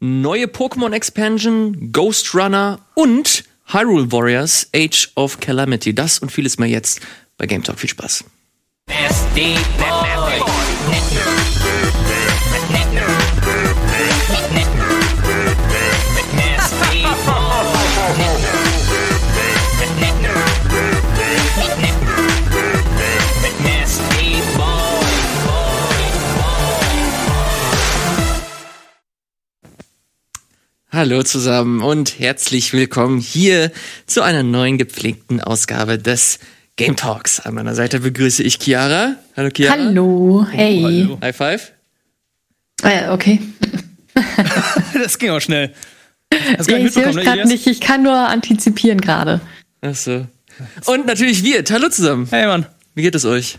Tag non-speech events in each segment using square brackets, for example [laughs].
neue Pokémon Expansion, Ghost Runner und Hyrule Warriors Age of Calamity. Das und vieles mehr jetzt bei Game Talk. Viel Spaß. Nasty Hallo zusammen und herzlich willkommen hier zu einer neuen gepflegten Ausgabe des Game Talks. An meiner Seite begrüße ich Chiara. Hallo Chiara. Hallo, hey. hallo. High Five. Äh, okay. [laughs] Das ging auch schnell. Hast Ja, gar nicht ich sehe ne, gerade nicht, ich kann nur antizipieren gerade. Ach so. Und natürlich wir. Hallo zusammen. Hey Mann, Wie geht es euch?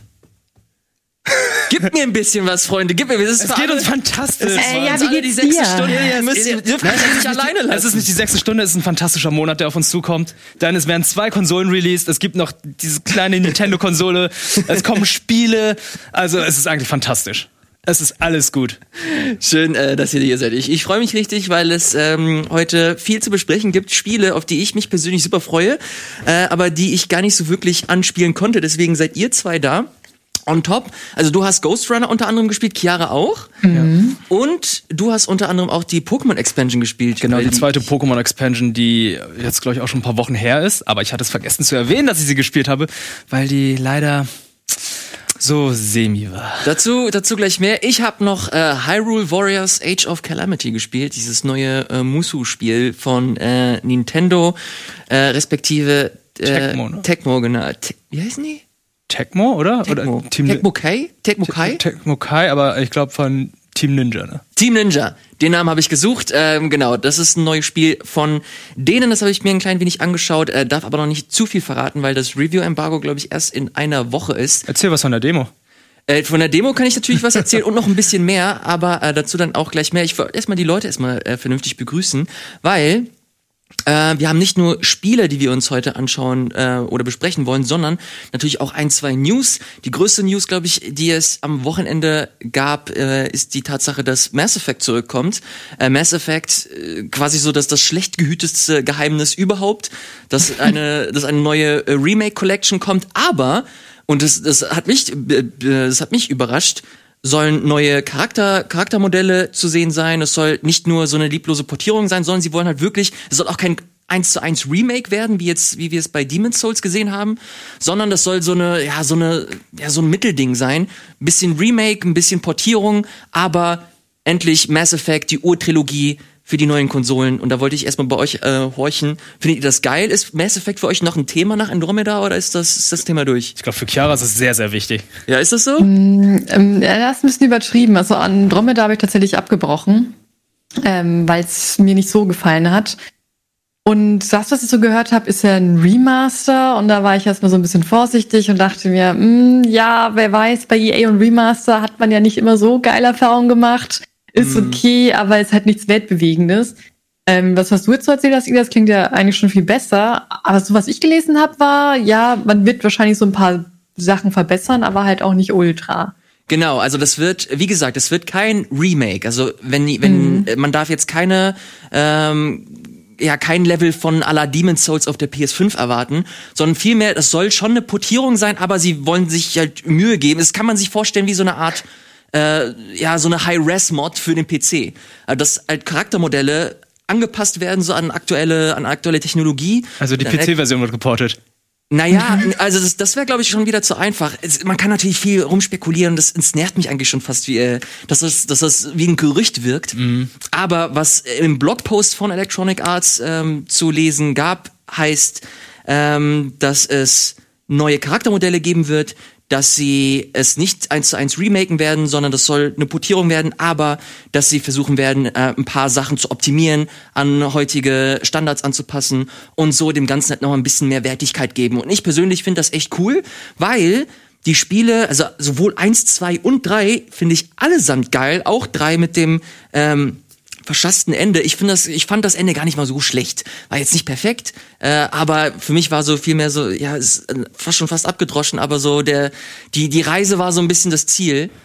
[laughs] Gib mir ein bisschen was, Freunde. Gib mir. Es, ist es geht alle- uns fantastisch. Für ja, wie alle geht's die sechste? Stunde. Ja, ja, müsst, es- ihr dürft euch nicht alleine Es ist lassen. nicht die sechste Stunde, es ist ein fantastischer Monat, der auf uns zukommt. Dann es werden zwei Konsolen released, es gibt noch diese kleine Nintendo-Konsole, es kommen Spiele. Also es ist eigentlich fantastisch. Es ist alles gut. Schön, äh, dass ihr hier seid. Ich, ich freue mich richtig, weil es ähm, heute viel zu besprechen gibt. Spiele, auf die ich mich persönlich super freue, äh, aber die ich gar nicht so wirklich anspielen konnte. Deswegen seid ihr zwei da. On top. Also du hast Ghost Runner unter anderem gespielt, Chiara auch. Und du hast unter anderem auch die Pokémon Expansion gespielt. Genau, weil die zweite Pokémon-Expansion, die jetzt, glaube ich, auch schon ein paar Wochen her ist. Aber ich hatte es vergessen zu erwähnen, dass ich sie gespielt habe, weil die leider so semi war. Dazu, dazu gleich mehr. Ich habe noch äh, Hyrule Warriors Age of Calamity gespielt, dieses neue äh, Musu-Spiel von äh, Nintendo, äh, respektive äh, Tecmo, ne? Tecmo, genau. Te wie heißen die? Tecmo, oder? Tecmo. Oder Team Tecmo Kai? Tecmo Kai? Tecmo Kai, aber ich glaube von Team Ninja, ne? Team Ninja. Den Namen habe ich gesucht. Ähm, genau, das ist ein neues Spiel von denen. Das habe ich mir ein klein wenig angeschaut, äh, darf aber noch nicht zu viel verraten, weil das Review-Embargo, glaube ich, erst in einer Woche ist. Erzähl was von der Demo. Äh, von der Demo kann ich natürlich was erzählen und noch ein bisschen mehr, aber äh, dazu dann auch gleich mehr. Ich wollte erstmal die Leute erstmal äh, vernünftig begrüßen, weil äh, wir haben nicht nur Spiele, die wir uns heute anschauen äh, oder besprechen wollen, sondern natürlich auch ein, zwei News. Die größte News, glaube ich, die es am Wochenende gab, äh, ist die Tatsache, dass Mass Effect zurückkommt. Äh, Mass Effect äh, quasi so, dass das schlecht gehütetste Geheimnis überhaupt, dass [laughs] eine, dass eine neue äh, Remake Collection kommt, aber und das, das hat mich, das hat mich überrascht sollen neue Charakter, Charaktermodelle zu sehen sein. Es soll nicht nur so eine lieblose Portierung sein, sondern sie wollen halt wirklich, es soll auch kein eins zu eins Remake werden, wie jetzt, wie wir es bei Demon's Souls gesehen haben, sondern das soll so eine, ja, so eine, ja, so ein Mittelding sein. Ein bisschen Remake, ein bisschen Portierung, aber endlich Mass Effect, die Urtrilogie für die neuen Konsolen. Und da wollte ich erstmal bei euch äh, horchen. Findet ihr das geil? Ist Mass Effect für euch noch ein Thema nach Andromeda oder ist das, ist das Thema durch? Ich glaube, für Chiara ist es sehr, sehr wichtig. Ja, ist das so? Ähm, ja, das ist ein bisschen übertrieben. Also Andromeda habe ich tatsächlich abgebrochen, ähm, weil es mir nicht so gefallen hat. Und das, was ich so gehört habe, ist ja ein Remaster. Und da war ich erstmal so ein bisschen vorsichtig und dachte mir, mh, ja, wer weiß, bei EA und Remaster hat man ja nicht immer so geile Erfahrungen gemacht. Ist okay, aber ist halt nichts Weltbewegendes. Ähm, das, was du jetzt so erzählt hast, das klingt ja eigentlich schon viel besser. Aber so, was ich gelesen habe, war, ja, man wird wahrscheinlich so ein paar Sachen verbessern, aber halt auch nicht ultra. Genau, also das wird, wie gesagt, es wird kein Remake. Also wenn, wenn äh, man darf jetzt keine, ähm, ja, kein Level von la Demon's Souls auf der PS5 erwarten, sondern vielmehr, das soll schon eine Portierung sein, aber sie wollen sich halt Mühe geben. Das kann man sich vorstellen wie so eine Art, äh, ja, so eine High-Res-Mod für den PC. Also dass halt Charaktermodelle angepasst werden so an aktuelle, an aktuelle Technologie. Also die PC-Version wird geportet. naja, also das, das wäre, glaube ich, schon wieder zu einfach. Es, man kann natürlich viel rumspekulieren, das, es nervt mich eigentlich schon fast, wie, äh, dass, das, dass das wie ein Gerücht wirkt. Aber was im Blogpost von Electronic Arts ähm, zu lesen gab, heißt, ähm, dass es neue Charaktermodelle geben wird, dass sie es nicht eins zu eins remaken werden, sondern das soll eine Portierung werden, aber dass sie versuchen werden, äh, ein paar Sachen zu optimieren, an heutige Standards anzupassen und so dem Ganzen halt noch ein bisschen mehr Wertigkeit geben. Und ich persönlich finde das echt cool, weil die Spiele, also sowohl eins, zwei und drei finde ich allesamt geil, auch drei mit dem ähm, verschassten Ende. Ich finde das, ich fand das Ende gar nicht mal so schlecht. War jetzt nicht perfekt, äh, aber für mich war so viel mehr so, ja, ist äh, fast schon fast abgedroschen, aber so der, die, die Reise war so ein bisschen das Ziel. [laughs]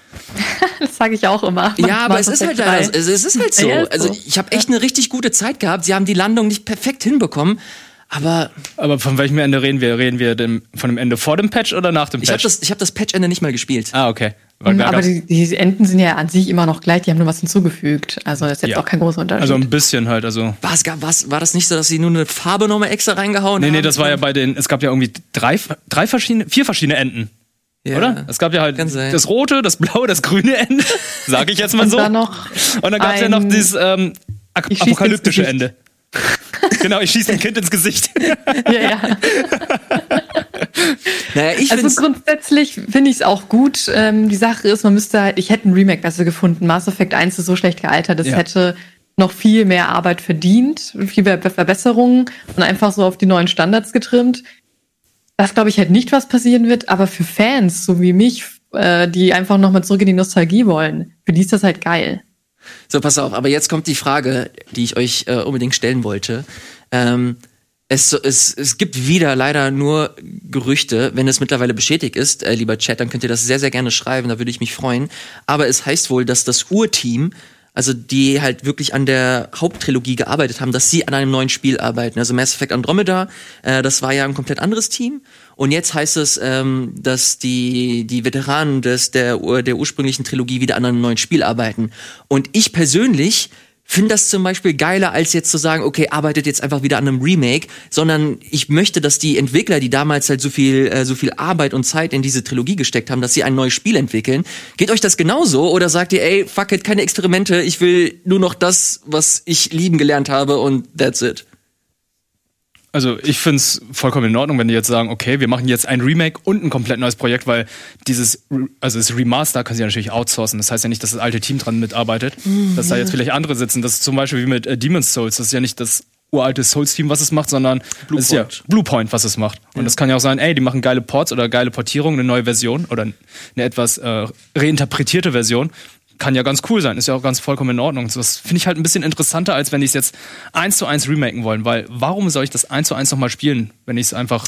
Das sage ich auch immer. Ja, aber es ist halt, leider- 3. es ist halt so. Ja, ist Also so. ich habe echt eine richtig gute Zeit gehabt. Sie haben die Landung nicht perfekt hinbekommen, aber Aber von welchem Ende reden wir? Reden wir dem, von dem Ende vor dem Patch oder nach dem ich habe Patch? das, ich habe das Patch-Ende nicht mal gespielt. ah, okay. Mhm, da aber die, die Enden sind ja an sich immer noch gleich, die haben nur was hinzugefügt. Also das ist jetzt Ja. auch kein großer Unterschied. also ein bisschen halt, also. Gar- was, war das nicht so, dass sie nur eine Farbe nochmal extra reingehauen Nee, haben? nee, das war ja bei den, es gab ja irgendwie drei, drei verschiedene, vier verschiedene Enden. Ja. Oder? Es gab ja halt das rote, das blaue, das grüne Ende. [laughs] Sag ich jetzt mal Und so. dann noch Und dann gab es ja noch dieses ähm, apokalyptische. Ende. [laughs] genau, ich schieße ein Kind ins Gesicht. [laughs] ja, ja. Naja, ich Also grundsätzlich finde ich es auch gut. Ähm, die Sache ist, man müsste halt, ich hätte ein Remake besser gefunden. Mass Effect 1 ist so schlecht gealtert, es Ja. hätte noch viel mehr Arbeit verdient, viel mehr Verbesserungen und einfach so auf die neuen Standards getrimmt. Das glaube ich halt nicht, was passieren wird, aber für Fans, so wie mich, äh, die einfach nochmal zurück in die Nostalgie wollen, für die ist das halt geil. so pass auf, aber jetzt kommt die Frage, die ich euch äh, unbedingt stellen wollte. Ähm, es, es, es gibt wieder leider nur Gerüchte, wenn es mittlerweile bestätigt ist, äh, lieber Chat, dann könnt ihr das sehr, sehr gerne schreiben, da würde ich mich freuen. Aber es heißt wohl, dass das Urteam, also die halt wirklich an der Haupttrilogie gearbeitet haben, dass sie an einem neuen Spiel arbeiten. Also Mass Effect Andromeda, äh, das war ja ein komplett anderes Team. Und jetzt heißt es, ähm, dass die, die Veteranen des, der, der ursprünglichen Trilogie wieder an einem neuen Spiel arbeiten. Und ich persönlich finde das zum Beispiel geiler, als jetzt zu sagen, okay, arbeitet jetzt einfach wieder an einem Remake, sondern ich möchte, dass die Entwickler, die damals halt so viel, äh, so viel Arbeit und Zeit in diese Trilogie gesteckt haben, dass sie ein neues Spiel entwickeln. Geht euch das genauso oder sagt ihr, ey, fuck it, keine Experimente, ich will nur noch das, was ich lieben gelernt habe und that's it. Also ich finde es vollkommen in Ordnung, wenn die jetzt sagen, okay, wir machen jetzt ein Remake und ein komplett neues Projekt, weil dieses, also das Remaster kann sie ja natürlich outsourcen. Das heißt ja nicht, dass das alte Team dran mitarbeitet, dass da jetzt vielleicht andere sitzen. Das ist zum Beispiel wie mit äh, Demon's Souls. Das ist ja nicht das uralte Souls-Team, was es macht, sondern es ist ja Bluepoint. Bluepoint, was es macht. Und das kann ja auch sein, ey, die machen geile Ports oder geile Portierungen, eine neue Version oder eine etwas äh, reinterpretierte Version. Kann ja ganz cool sein, ist ja auch ganz vollkommen in Ordnung. Das finde ich halt ein bisschen interessanter, als wenn die es jetzt eins zu eins remaken wollen, weil warum soll ich das eins zu eins nochmal spielen, wenn ich es einfach.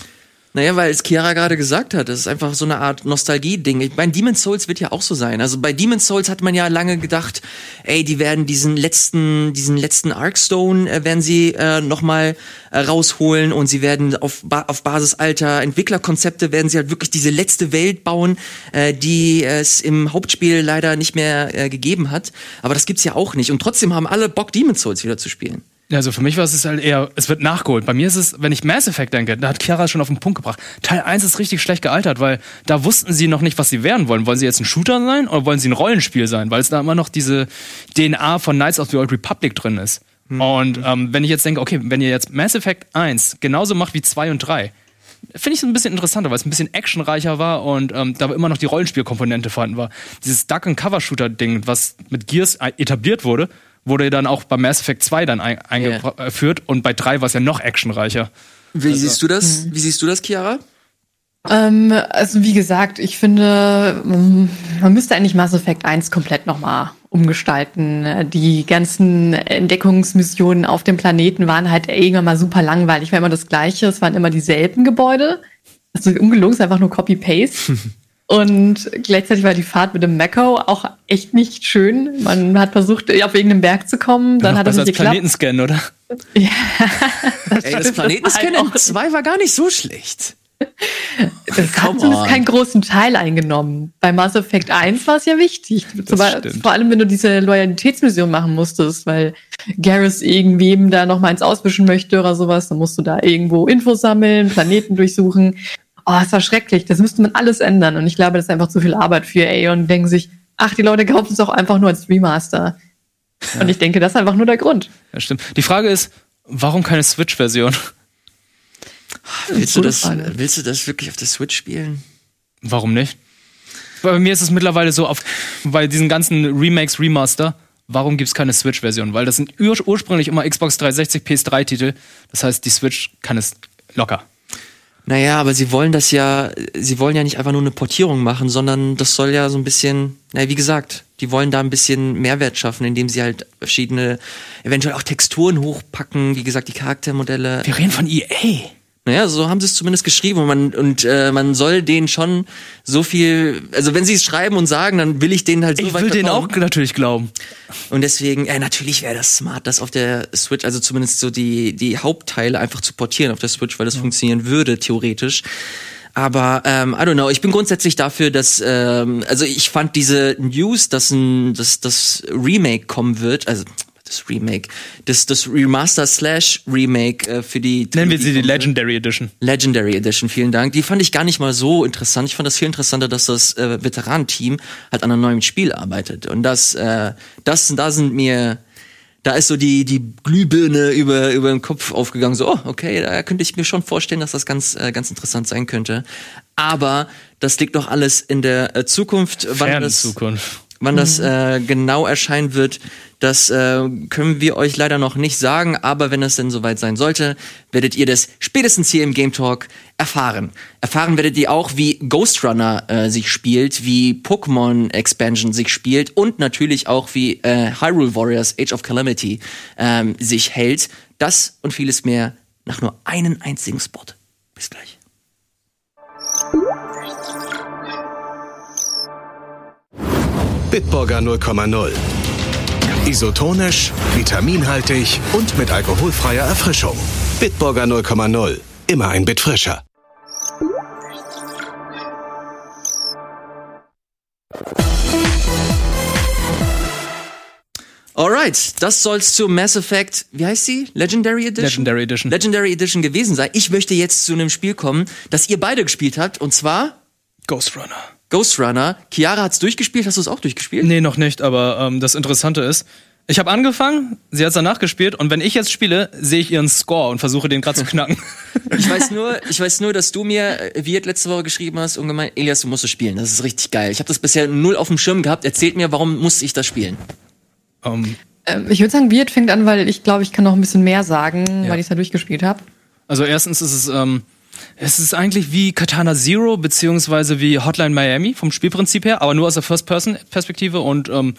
Naja, weil es Chiara gerade gesagt hat, das ist einfach so eine Art Nostalgie-Ding. Ich meine, Demon's Souls wird ja auch so sein. Also bei Demon's Souls hat man ja lange gedacht, ey, die werden diesen letzten, diesen letzten Arkstone äh, werden sie äh, nochmal äh, rausholen und sie werden auf, ba auf Basis alter Entwicklerkonzepte werden sie halt wirklich diese letzte Welt bauen, äh, die es im Hauptspiel leider nicht mehr äh, gegeben hat. Aber das gibt's ja auch nicht. Und trotzdem haben alle Bock, Demon's Souls wieder zu spielen. Also für mich war es halt eher, es wird nachgeholt. Bei mir ist es, wenn ich Mass Effect denke, da hat Chiara schon auf den Punkt gebracht. Teil 1 ist richtig schlecht gealtert, weil da wussten sie noch nicht, was sie werden wollen. Wollen sie jetzt ein Shooter sein oder wollen sie ein Rollenspiel sein? Weil es da immer noch diese DNA von Knights of the Old Republic drin ist. Und ähm, wenn ich jetzt denke, okay, wenn ihr jetzt Mass Effect 1 genauso macht wie 2 und 3, finde ich es ein bisschen interessanter, weil es ein bisschen actionreicher war und ähm, da immer noch die Rollenspielkomponente vorhanden war. Dieses Duck-and-Cover-Shooter-Ding, was mit Gears äh, etabliert wurde, wurde dann auch bei Mass Effect 2 dann ein, eingeführt und bei 3 war es ja noch actionreicher. Wie siehst du das? Wie siehst du das, Chiara? Ähm, also wie gesagt, ich finde, man müsste eigentlich Mass Effect 1 komplett nochmal umgestalten. Die ganzen Entdeckungsmissionen auf dem Planeten waren halt irgendwann mal super langweilig. War immer das Gleiche, es waren immer dieselben Gebäude. Also ungelungen, es ist einfach nur Copy-Paste. [laughs] Und gleichzeitig war die Fahrt mit dem Mecco auch echt nicht schön. Man hat versucht, auf irgendeinen Berg zu kommen, dann Noch hat das nicht als geklappt. Planetenscan, oder? Ja, [laughs] Ey, das Planetenscan war in halt auch- 2 war gar nicht so schlecht. Das hat zumindest keinen großen Teil eingenommen. Bei Mass Effect 1 war es ja wichtig. Beispiel- stimmt. vor allem, wenn du diese Loyalitätsmission machen musstest, weil Garrus irgendwem da noch mal eins auswischen möchte oder sowas, dann musst du da irgendwo Infos sammeln, Planeten durchsuchen. Oh, es war schrecklich. Das müsste man alles ändern. Und ich glaube, das ist einfach zu viel Arbeit für EA und denken sich, ach, die Leute kaufen es auch einfach nur als Remaster. Und ich denke, das ist einfach nur der Grund. Ja, stimmt. Die Frage ist, warum keine Switch-Version? Willst du, das, Frage. willst du das wirklich auf der Switch spielen? Warum nicht? Weil bei mir ist es mittlerweile so, auf, bei diesen ganzen Remakes, Remaster, warum gibt es keine Switch-Version? Weil das sind ur ursprünglich immer Xbox 360, PS3-Titel. Das heißt, die Switch kann es locker. Naja, aber sie wollen das ja, sie wollen ja nicht einfach nur eine Portierung machen, sondern das soll ja so ein bisschen, naja, wie gesagt, die wollen da ein bisschen Mehrwert schaffen, indem sie halt verschiedene, eventuell auch Texturen hochpacken, wie gesagt, die Charaktermodelle. Wir reden von EA. Naja, so haben sie es zumindest geschrieben und man, und äh, man soll denen schon so viel, also wenn sie es schreiben und sagen, dann will ich denen halt so Ich weit will denen auch natürlich glauben. Und deswegen, äh, natürlich wäre das smart, das auf der Switch, also zumindest so die, die Hauptteile einfach zu portieren auf der Switch, weil das funktionieren würde, theoretisch. Aber ähm, I don't know, ich bin grundsätzlich dafür, dass, ähm, also ich fand diese News, dass ein, dass das Remake kommen wird, also das Remake, das, das Remaster slash Remake äh, für die Nennen wir sie die wird. Legendary Edition. Legendary Edition, vielen Dank. Die fand ich gar nicht mal so interessant. Ich fand das viel interessanter, dass das äh, Veteranenteam halt an einem neuen Spiel arbeitet. Und das, äh, das, da sind mir, da ist so die, die Glühbirne über, über den Kopf aufgegangen. So, oh, okay, da könnte ich mir schon vorstellen, dass das ganz, äh, ganz interessant sein könnte. Aber das liegt doch alles in der äh, Zukunft. Wann das, Zukunft. Wann das äh, genau erscheinen wird, das äh, können wir euch leider noch nicht sagen, aber wenn es denn soweit sein sollte, werdet ihr das spätestens hier im Game Talk erfahren. Erfahren werdet ihr auch, wie Ghost Runner äh, sich spielt, wie Pokémon Expansion sich spielt und natürlich auch, wie äh, Hyrule Warriors Age of Calamity ähm, sich hält. Das und vieles mehr nach nur einem einzigen Spot. Bis gleich. Bitburger 0,0. Isotonisch, vitaminhaltig und mit alkoholfreier Erfrischung. Bitburger 0,0. Immer ein Bit frischer. Alright, das soll's zu Mass Effect, wie heißt sie? Legendary Edition? Legendary Edition. Legendary Edition gewesen sein. Ich möchte jetzt zu einem Spiel kommen, das ihr beide gespielt habt, und zwar Ghost Runner. Ghost Runner. Chiara hat's durchgespielt, hast du es auch durchgespielt? Nee, noch nicht, aber ähm, das Interessante ist, ich habe angefangen, sie hat's danach gespielt und wenn ich jetzt spiele, sehe ich ihren Score und versuche den gerade zu knacken. [laughs] Ich weiß nur, ich weiß nur, dass du mir, äh, wie ihr letzte Woche geschrieben hast, und gemeint, Elias, du musst es spielen. Das ist richtig geil. Ich habe das bisher null auf dem Schirm gehabt. Erzählt mir, warum muss ich das spielen? ähm, Ähm, ich würde sagen, Wirt fängt an, weil ich glaube, ich kann noch ein bisschen mehr sagen, Ja. weil ich es ja durchgespielt habe. also erstens ist es, ähm, es ist eigentlich wie Katana Zero beziehungsweise wie Hotline Miami vom Spielprinzip her, aber nur aus der First-Person-Perspektive und ähm,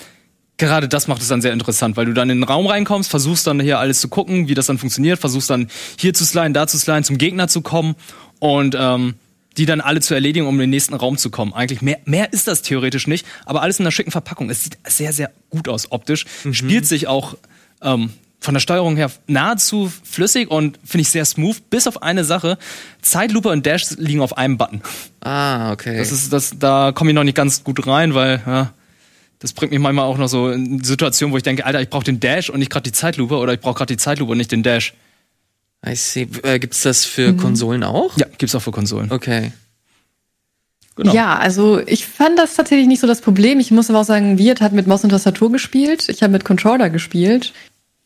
gerade das macht es dann sehr interessant, weil du dann in den Raum reinkommst, versuchst dann hier alles zu gucken, wie das dann funktioniert, versuchst dann hier zu sliden, da zu sliden, zum Gegner zu kommen und ähm, die dann alle zu erledigen, um in den nächsten Raum zu kommen. Eigentlich mehr, mehr ist das theoretisch nicht, aber alles in einer schicken Verpackung. Es sieht sehr, sehr gut aus optisch, spielt sich auch ähm, von der Steuerung her nahezu flüssig und finde ich sehr smooth, bis auf eine Sache. Zeitlupe und Dash liegen auf einem Button. Ah, okay. Das ist, das, da komme ich noch nicht ganz gut rein, weil ja, das bringt mich manchmal auch noch so in Situationen, wo ich denke, Alter, ich brauche den Dash und nicht gerade die Zeitlupe oder ich brauche gerade die Zeitlupe und nicht den Dash. I see. Äh, gibt's das für Konsolen auch? Ja, gibt's auch für Konsolen. Okay. Genau. Ja, also ich fand das tatsächlich nicht so das Problem. Ich muss aber auch sagen, Wirt hat mit Maus und Tastatur gespielt. Ich habe mit Controller gespielt.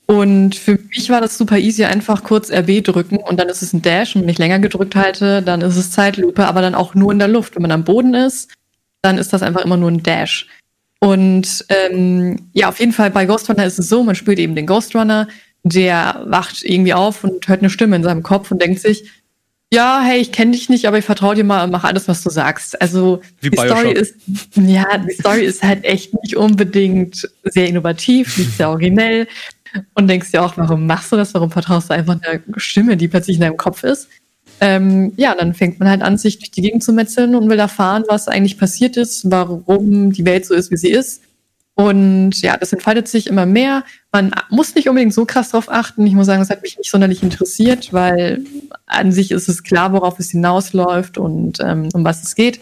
Und für mich war das super easy, einfach kurz RB drücken und dann ist es ein Dash. Und wenn ich länger gedrückt halte, dann ist es Zeitlupe, aber dann auch nur in der Luft. Wenn man am Boden ist, dann ist das einfach immer nur ein Dash. Und ähm, ja, auf jeden Fall bei Ghost Runner ist es so, man spielt eben den Ghost Runner, der wacht irgendwie auf und hört eine Stimme in seinem Kopf und denkt sich, ja, hey, ich kenne dich nicht, aber ich vertraue dir mal und mach alles, was du sagst. Also Wie die Bioshock. Story ist, ja, die Story ist halt echt nicht unbedingt sehr innovativ, nicht sehr originell. Und denkst dir auch, warum machst du das? Warum vertraust du einfach einer Stimme, die plötzlich in deinem Kopf ist? Ähm, ja, dann fängt man halt an, sich durch die Gegend zu metzeln und will erfahren, was eigentlich passiert ist, warum die Welt so ist, wie sie ist. Und ja, das entfaltet sich immer mehr. Man muss nicht unbedingt so krass drauf achten. Ich muss sagen, das hat mich nicht sonderlich interessiert, weil an sich ist es klar, worauf es hinausläuft und ähm, um was es geht.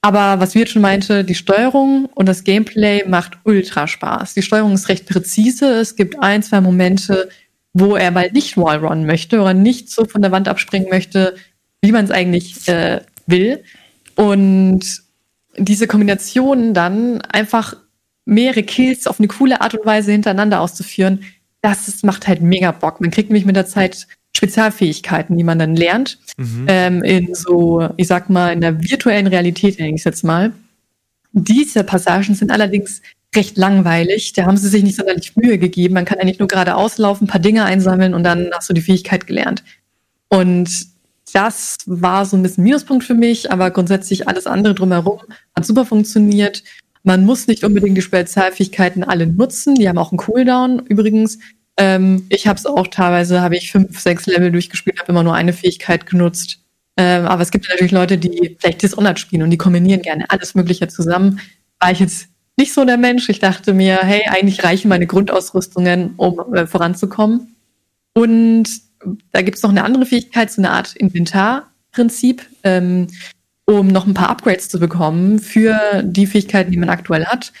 Aber was Wirt schon meinte, die Steuerung und das Gameplay macht ultra Spaß. Die Steuerung ist recht präzise. Es gibt ein, zwei Momente, wo er mal nicht Wallrun möchte oder nicht so von der Wand abspringen möchte, wie man es eigentlich äh, will. Und diese Kombination dann einfach mehrere Kills auf eine coole Art und Weise hintereinander auszuführen, das ist, macht halt mega Bock. Man kriegt nämlich mit der Zeit Spezialfähigkeiten, die man dann lernt, ähm, in so, ich sag mal, in der virtuellen Realität, nenne ich es jetzt mal. Diese Passagen sind allerdings recht langweilig. Da haben sie sich nicht sonderlich Mühe gegeben. Man kann eigentlich nur geradeaus laufen, ein paar Dinge einsammeln und dann hast du die Fähigkeit gelernt. Und das war so ein bisschen Minuspunkt für mich, aber grundsätzlich alles andere drumherum hat super funktioniert. Man muss nicht unbedingt die Spezialfähigkeiten alle nutzen. Die haben auch einen Cooldown übrigens. Ähm, ich habe es auch teilweise, habe ich fünf, sechs Level durchgespielt, habe immer nur eine Fähigkeit genutzt. Ähm, aber es gibt natürlich Leute, die vielleicht Dishonored spielen und die kombinieren gerne alles Mögliche zusammen. War ich jetzt nicht so der Mensch. Ich dachte mir, hey, eigentlich reichen meine Grundausrüstungen, um äh, voranzukommen. Und da gibt es noch eine andere Fähigkeit, so eine Art Inventarprinzip, ähm, um noch ein paar Upgrades zu bekommen für die Fähigkeiten, die man aktuell hat.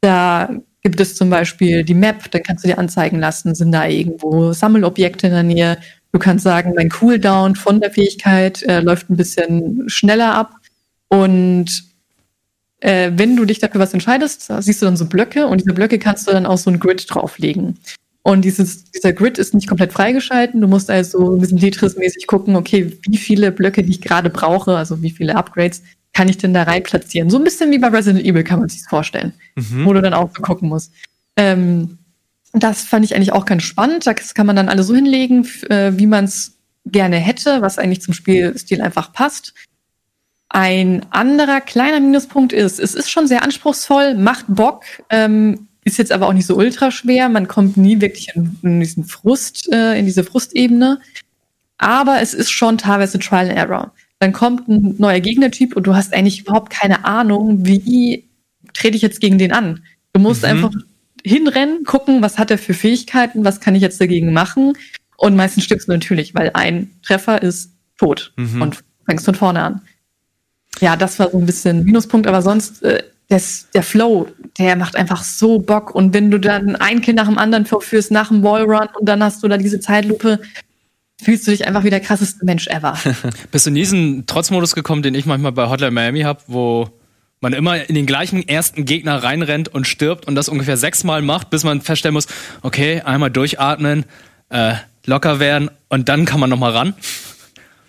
Da gibt es zum Beispiel die Map, dann kannst du dir anzeigen lassen, sind da irgendwo Sammelobjekte in der Nähe. Du kannst sagen, mein Cooldown von der Fähigkeit äh, läuft ein bisschen schneller ab. Und äh, wenn du dich dafür was entscheidest, siehst du dann so Blöcke und diese Blöcke kannst du dann auch so ein Grid drauflegen. Und dieses, dieser Grid ist nicht komplett freigeschalten. Du musst also ein bisschen Tetris-mäßig gucken, okay, wie viele Blöcke, die ich gerade brauche, also wie viele Upgrades, kann ich denn da rein platzieren? So ein bisschen wie bei Resident Evil kann man sich vorstellen, Mhm. wo du dann auch gucken musst. Ähm, das fand ich eigentlich auch ganz spannend. Das kann man dann alle so hinlegen, äh, wie man es gerne hätte, was eigentlich zum Spielstil einfach passt. Ein anderer kleiner Minuspunkt ist, es ist schon sehr anspruchsvoll, macht Bock, ähm, ist jetzt aber auch nicht so ultra schwer. Man kommt nie wirklich in, in diesen Frust, äh, in diese Frustebene. Aber es ist schon teilweise Trial and Error. Dann kommt ein neuer Gegnertyp und du hast eigentlich überhaupt keine Ahnung, wie trete ich jetzt gegen den an. Du musst einfach hinrennen, gucken, was hat er für Fähigkeiten, was kann ich jetzt dagegen machen. Und meistens stirbst du natürlich, weil ein Treffer ist tot und fängst von vorne an. Ja, das war so ein bisschen Minuspunkt, aber sonst äh, das, der Flow, der macht einfach so Bock. Und wenn du dann ein Kill nach dem anderen verführst, nach dem Wallrun und dann hast du da diese Zeitlupe, fühlst du dich einfach wie der krasseste Mensch ever. [laughs] Bist du in diesen Trotzmodus gekommen, den ich manchmal bei Hotline Miami habe, wo man immer in den gleichen ersten Gegner reinrennt und stirbt und das ungefähr sechsmal macht, bis man feststellen muss, okay, einmal durchatmen, äh, locker werden und dann kann man noch mal ran.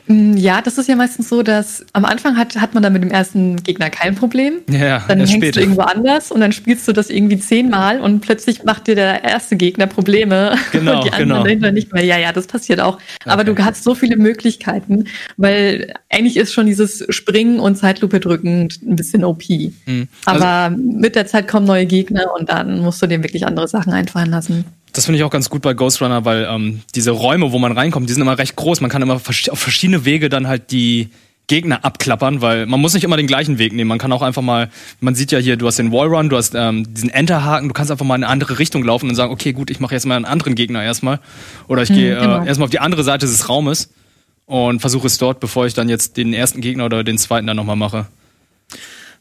Ja, das ist ja meistens so, dass am Anfang hat, hat man dann mit dem ersten Gegner kein Problem. Ja, dann hängst später. du irgendwo anders und dann spielst du das irgendwie zehnmal und plötzlich macht dir der erste Gegner Probleme Genau, und die anderen genau. dahinter nicht mehr. Ja, ja, das passiert auch. Aber du hast so viele Möglichkeiten, weil eigentlich ist schon dieses Springen und Zeitlupe drücken ein bisschen OP. Mhm. Also Aber mit der Zeit kommen neue Gegner und dann musst du dir wirklich andere Sachen einfallen lassen. Das finde ich auch ganz gut bei Ghost Runner, weil ähm, diese Räume, wo man reinkommt, die sind immer recht groß. Man kann immer vers- auf verschiedene Wege dann halt die Gegner abklappern, weil man muss nicht immer den gleichen Weg nehmen. Man kann auch einfach mal, man sieht ja hier, du hast den Wallrun, du hast ähm, diesen Enterhaken, du kannst einfach mal in eine andere Richtung laufen und sagen, okay, gut, ich mache jetzt mal einen anderen Gegner erstmal. Oder ich gehe genau. äh, erstmal auf die andere Seite des Raumes und versuche es dort, bevor ich dann jetzt den ersten Gegner oder den zweiten dann nochmal mache.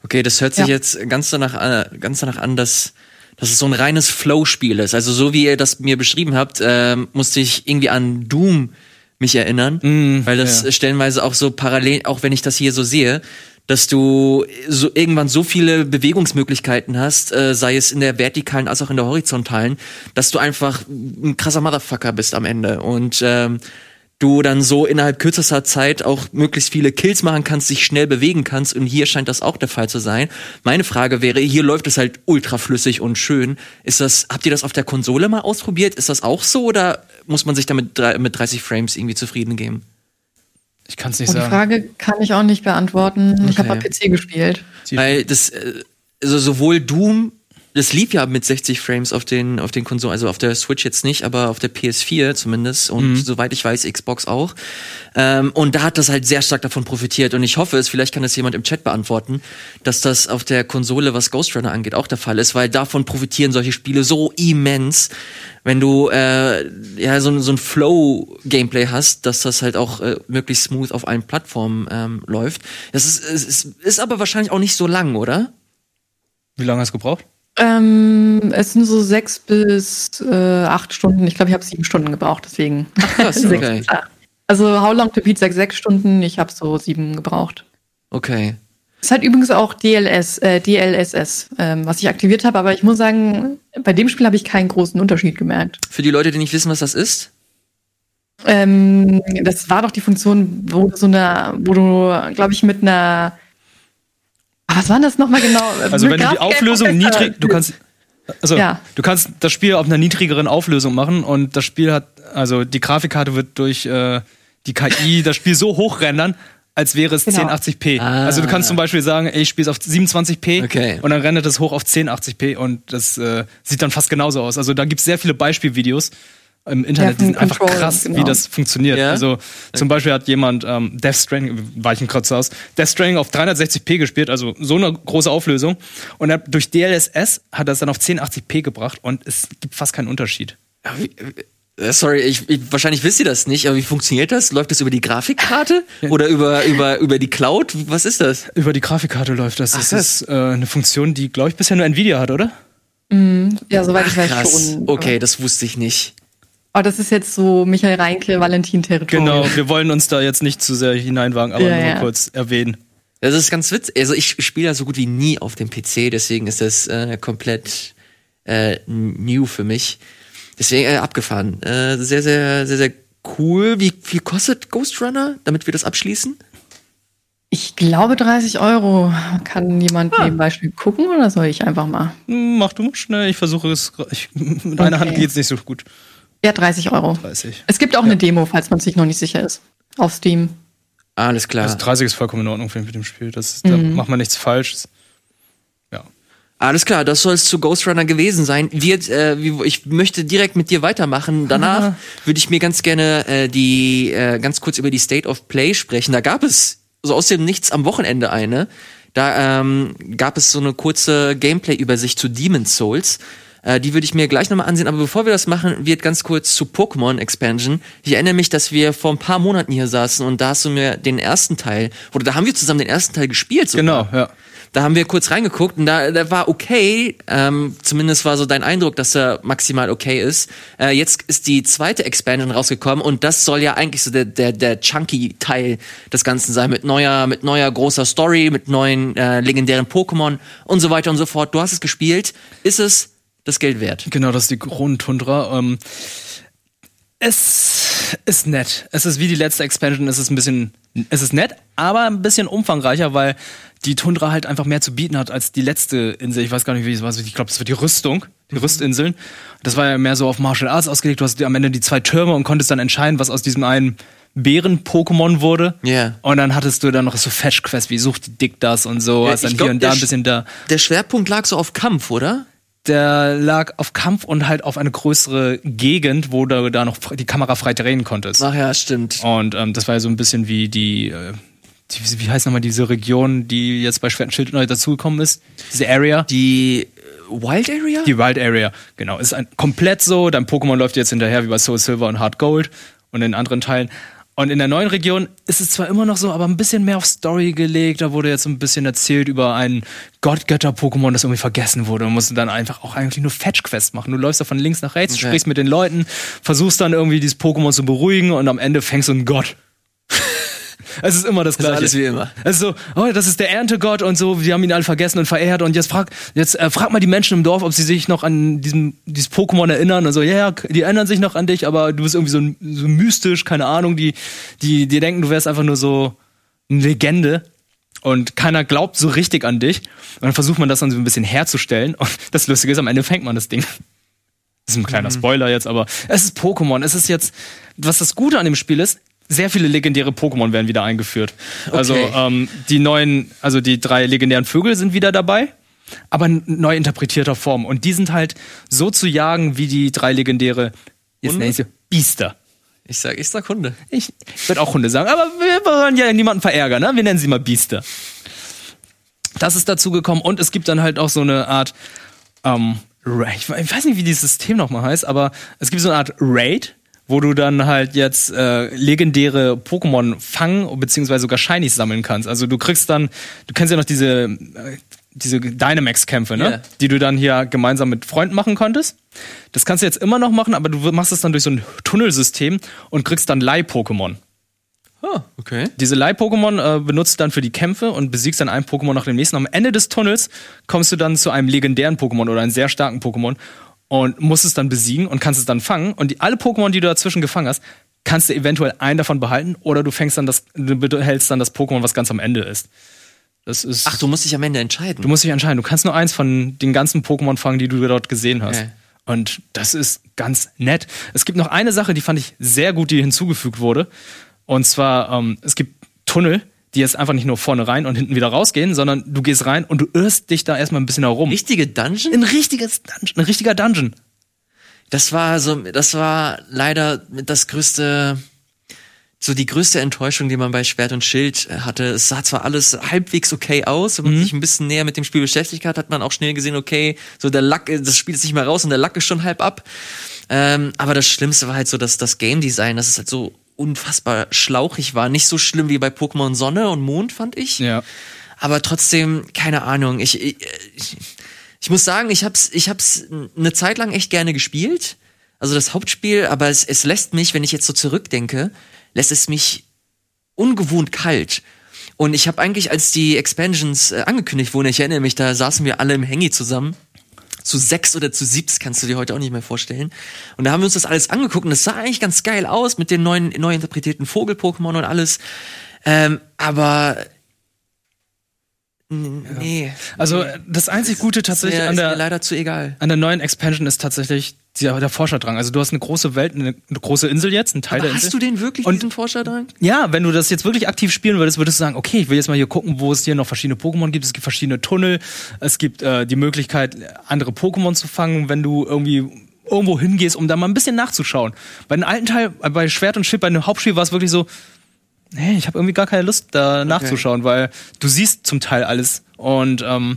Okay, das hört sich Ja. jetzt ganz danach, an- ganz danach an, dass, dass es so ein reines Flow-Spiel ist. Also so wie ihr das mir beschrieben habt, ähm, musste ich irgendwie an Doom mich erinnern, weil das ja. stellenweise auch so parallel, auch wenn ich das hier so sehe, dass du so irgendwann so viele Bewegungsmöglichkeiten hast, äh, sei es in der vertikalen als auch in der horizontalen, dass du einfach ein krasser Motherfucker bist am Ende und ähm, du dann so innerhalb kürzester Zeit auch möglichst viele Kills machen kannst, dich schnell bewegen kannst und hier scheint das auch der Fall zu sein. Meine Frage wäre, hier läuft es halt ultra flüssig und schön. Ist das, habt ihr das auf der Konsole mal ausprobiert? Ist das auch so oder muss man sich damit mit 30 Frames irgendwie zufrieden geben? Ich kann es nicht Und die sagen. Frage kann ich auch nicht beantworten. Ich habe Okay. am PC gespielt. Weil das, äh, also sowohl Doom, das lief ja mit 60 Frames auf den, auf den Konsolen, also auf der Switch jetzt nicht, aber auf der PS4 zumindest und soweit ich weiß, Xbox auch. Ähm, und da hat das halt sehr stark davon profitiert und ich hoffe es, vielleicht kann das jemand im Chat beantworten, dass das auf der Konsole, was Ghost Runner angeht, auch der Fall ist, weil davon profitieren solche Spiele so immens, wenn du äh, ja so, ein- so ein Flow-Gameplay hast, dass das halt auch äh, möglichst smooth auf allen Plattformen ähm, läuft. Das ist, ist, ist aber wahrscheinlich auch nicht so lang, oder? Wie lange hast du gebraucht? Ähm, es sind so sechs bis äh, acht Stunden. Ich glaube, ich habe sieben Stunden gebraucht, deswegen. krass, [laughs] Sechs okay. Also How Long to Beat sagt sechs Stunden, ich habe so sieben gebraucht. Okay. Es hat übrigens auch DLS, äh, DLSS, ähm, was ich aktiviert habe, aber ich muss sagen, bei dem Spiel habe ich keinen großen Unterschied gemerkt. Für die Leute, die nicht wissen, was das ist. Ähm, das war doch die Funktion, wo du so eine, wo du, glaube ich, mit einer was war denn das nochmal genau? Also Mit wenn du die Auflösung niedrig, du kannst also Ja. du kannst das Spiel auf einer niedrigeren Auflösung machen und das Spiel hat also die Grafikkarte wird durch äh, die KI [laughs] das Spiel so hochrendern, als wäre es Genau. 1080p. Ah. Also du kannst zum Beispiel sagen, ey, ich spiele es auf 27p Okay. und dann rendert es hoch auf 1080p und das äh, sieht dann fast genauso aus. Also da gibt es sehr viele Beispielvideos im Internet, die sind einfach krass, wie genau. das funktioniert. Ja? Also zum Beispiel hat jemand ähm, Death Stranding, weichen kurz aus, Death Stranding auf 360p gespielt, also so eine große Auflösung. Und er, durch DLSS hat er es dann auf 1080p gebracht und es gibt fast keinen Unterschied. Ja, wie- äh, Sorry, ich, ich, wahrscheinlich wisst ihr das nicht, aber wie funktioniert das? Läuft das über die Grafikkarte [laughs] oder über, über, über die Cloud? Was ist das? Über die Grafikkarte läuft das. Ach, das das- ist äh, eine Funktion, die, glaube ich, bisher nur Nvidia hat, oder? Ja, soweit ich weiß Krass. schon. Okay, das wusste ich nicht. Aber das ist jetzt so Michael Reinke, Valentin-Territorium. Genau, wir wollen uns da jetzt nicht zu sehr hineinwagen, aber Ja, nur ja. kurz erwähnen. Das ist ganz witzig. Also ich spiele ja so gut wie nie auf dem PC, deswegen ist das äh, komplett äh, new für mich. Deswegen äh, abgefahren. Äh, sehr, sehr, sehr, sehr cool. Wie viel kostet Ghost Runner, damit wir das abschließen? Ich glaube 30 Euro. Kann jemand Ah. nebenbei schnell gucken oder soll ich einfach mal? Mach du mal schnell, ich versuche es. Ich, mit einer Hand Okay. geht's nicht so gut. Ja, 30 Euro. 30. Es gibt auch eine Demo, falls man sich noch nicht sicher ist. Auf Steam. Alles klar. Also 30 ist vollkommen in Ordnung ich, mit dem Spiel. Das, ist- Da macht man nichts falsch. Ja. Alles klar, das soll es zu Ghost Runner gewesen sein. Wir, äh, ich möchte direkt mit dir weitermachen. Danach [laughs] würde ich mir ganz gerne äh, die äh, ganz kurz über die State of Play sprechen. Da gab es so aus dem Nichts am Wochenende eine. Da ähm, gab es so eine kurze Gameplay-Übersicht zu Demon's Souls. Äh, die würde ich mir gleich nochmal ansehen. Aber bevor wir das machen, wird ganz kurz zu Pokémon Expansion. Ich erinnere mich, dass wir vor ein paar Monaten hier saßen und da hast du mir den ersten Teil, oder da haben wir zusammen den ersten Teil gespielt. sogar. Genau, ja. Da haben wir kurz reingeguckt und da, da war okay. Ähm, zumindest war so dein Eindruck, dass er maximal okay ist. Äh, jetzt ist die zweite Expansion rausgekommen und das soll ja eigentlich so der, der, der chunky Teil des Ganzen sein. Mit neuer, mit neuer großer Story, mit neuen äh, legendären Pokémon und so weiter und so fort. Du hast es gespielt. Ist es das Geld wert? Genau, das ist die Kronentundra. Ähm, es ist nett. Es ist wie die letzte Expansion, es ist ein bisschen, es ist nett, aber ein bisschen umfangreicher, weil die Tundra halt einfach mehr zu bieten hat als die letzte Insel. Ich weiß gar nicht, wie es war. Ich glaube, das war die Rüstung, die Rüstinseln. Das war ja mehr so auf Martial Arts ausgelegt. Du hast am Ende die zwei Türme und konntest dann entscheiden, was aus diesem einen Bären-Pokémon wurde. Ja. Und dann hattest du dann noch so Fetch-Quests wie Such die Dick das und so. Ja, hast dann ich hier glaub, und da ein Sch- bisschen da. Der Schwerpunkt lag so auf Kampf, oder? Der lag auf Kampf und halt auf eine größere Gegend, wo du da noch die Kamera frei drehen konntest. Ach ja, stimmt. Und ähm, das war ja so ein bisschen wie die, äh, die wie heißt nochmal diese Region, die jetzt bei Schwert und Schild neu dazugekommen ist? Diese Area? Die äh, Wild Area? Die Wild Area, genau. Ist ein, komplett so. Dein Pokémon läuft jetzt hinterher wie bei Soul Silver und Hard Gold und in anderen Teilen. Und in der neuen Region ist es zwar immer noch so, aber ein bisschen mehr auf Story gelegt. Da wurde jetzt so ein bisschen erzählt über ein Gottgötter-Pokémon, das irgendwie vergessen wurde. Und musst dann einfach auch eigentlich nur Fetch-Quests machen. Du läufst da von links nach rechts, Okay. sprichst mit den Leuten, versuchst dann irgendwie dieses Pokémon zu beruhigen und am Ende fängst du einen Gott. Es ist immer das Gleiche. alles wie immer. Es ist so, oh, das ist der Erntegott und so, wir haben ihn alle vergessen und verehrt und jetzt frag, jetzt äh, frag mal die Menschen im Dorf, ob sie sich noch an diesem, dieses Pokémon erinnern und so, ja, ja, die erinnern sich noch an dich, aber du bist irgendwie so, so mystisch, keine Ahnung, die, die, die denken, du wärst einfach nur so eine Legende und keiner glaubt so richtig an dich und dann versucht man das dann so ein bisschen herzustellen und [laughs] das Lustige ist, am Ende fängt man das Ding. Das ist ein kleiner Spoiler jetzt, aber es ist Pokémon. Es ist jetzt, was das Gute an dem Spiel ist, sehr viele legendäre Pokémon werden wieder eingeführt. Also Okay. ähm, die neuen, also die drei legendären Vögel sind wieder dabei, aber in neu interpretierter Form. Und die sind halt so zu jagen wie die drei legendäre, jetzt Hunde? nenne ich sie Biester. Ich sag, ich sag Hunde. Ich würde auch Hunde sagen, aber wir wollen ja niemanden verärgern, ne? Wir nennen sie mal Biester. Das ist dazu gekommen und es gibt dann halt auch so eine Art, ähm, ich ich weiß nicht, wie dieses System nochmal heißt, aber es gibt so eine Art Raid, wo du dann halt jetzt äh, legendäre Pokémon fangen beziehungsweise sogar Shinies sammeln kannst. Also du kriegst dann, du kennst ja noch diese äh, diese Dynamax-Kämpfe, ne? Ja. Die du dann hier gemeinsam mit Freunden machen konntest. Das kannst du jetzt immer noch machen, aber du machst es dann durch so ein Tunnelsystem und kriegst dann Leih-Pokémon. Oh, okay. Diese Leih-Pokémon äh, benutzt du dann für die Kämpfe und besiegst dann ein Pokémon nach dem nächsten. Am Ende des Tunnels kommst du dann zu einem legendären Pokémon oder einem sehr starken Pokémon und musst es dann besiegen und kannst es dann fangen. Und die, alle Pokémon, die du dazwischen gefangen hast, kannst du eventuell einen davon behalten oder du fängst dann das, du behältst dann das Pokémon, was ganz am Ende ist. Das ist. Ach, du musst dich am Ende entscheiden. Du musst dich entscheiden. Du kannst nur eins von den ganzen Pokémon fangen, die du dort gesehen hast. Okay. Und das ist ganz nett. Es gibt noch eine Sache, die fand ich sehr gut, die hinzugefügt wurde. Und zwar, ähm, es gibt Tunnel, die jetzt einfach nicht nur vorne rein und hinten wieder rausgehen, sondern du gehst rein und du irrst dich da erstmal ein bisschen herum. Richtige Dungeon? Ein richtiges Dungeon, ein richtiger Dungeon. Das war so, das war leider das größte, so die größte Enttäuschung, die man bei Schwert und Schild äh, hatte. Es sah zwar alles halbwegs okay aus, wenn man sich ein bisschen näher mit dem Spiel beschäftigt hat, hat man auch schnell gesehen, okay, so der Lack, das Spiel ist nicht mehr raus und der Lack ist schon halb ab. Ähm, aber das Schlimmste war halt so, dass das Game Design, das ist halt so unfassbar schlauchig war. Nicht so schlimm wie bei Pokémon Sonne und Mond, fand ich. Ja. Aber trotzdem, keine Ahnung. Ich, ich, ich, muss sagen, ich hab's, ich hab's eine Zeit lang echt gerne gespielt. Also das Hauptspiel, aber es, es lässt mich, wenn ich jetzt so zurückdenke, lässt es mich ungewohnt kalt. Und ich habe eigentlich, als die Expansions äh, angekündigt wurden, ich erinnere mich, da saßen wir alle im Hangy zusammen. Zu sechs oder zu siebs kannst du dir heute auch nicht mehr vorstellen. Und da haben wir uns das alles angeguckt und das sah eigentlich ganz geil aus mit den neuen, neu interpretierten Vogel-Pokémon und alles. Ähm, aber nee. Also das einzig Gute tatsächlich an ist mir der, leider zu egal. an der neuen Expansion ist tatsächlich der, der Forscherdrang. Also du hast eine große Welt, eine, eine große Insel jetzt, ein Teil Aber der hast Insel. du den wirklich, Und- diesen Forscherdrang? Ja, wenn du das jetzt wirklich aktiv spielen würdest, würdest du sagen, okay, ich will jetzt mal hier gucken, wo es hier noch verschiedene Pokémon gibt. Es gibt verschiedene Tunnel. Es gibt äh, die Möglichkeit, andere Pokémon zu fangen, wenn du irgendwie irgendwo hingehst, um da mal ein bisschen nachzuschauen. Bei den alten Teil, äh, bei Schwert und Schild, bei dem Hauptspiel war es wirklich so, nee, ich habe irgendwie gar keine Lust, da nachzuschauen, weil du siehst zum Teil alles. Und ähm,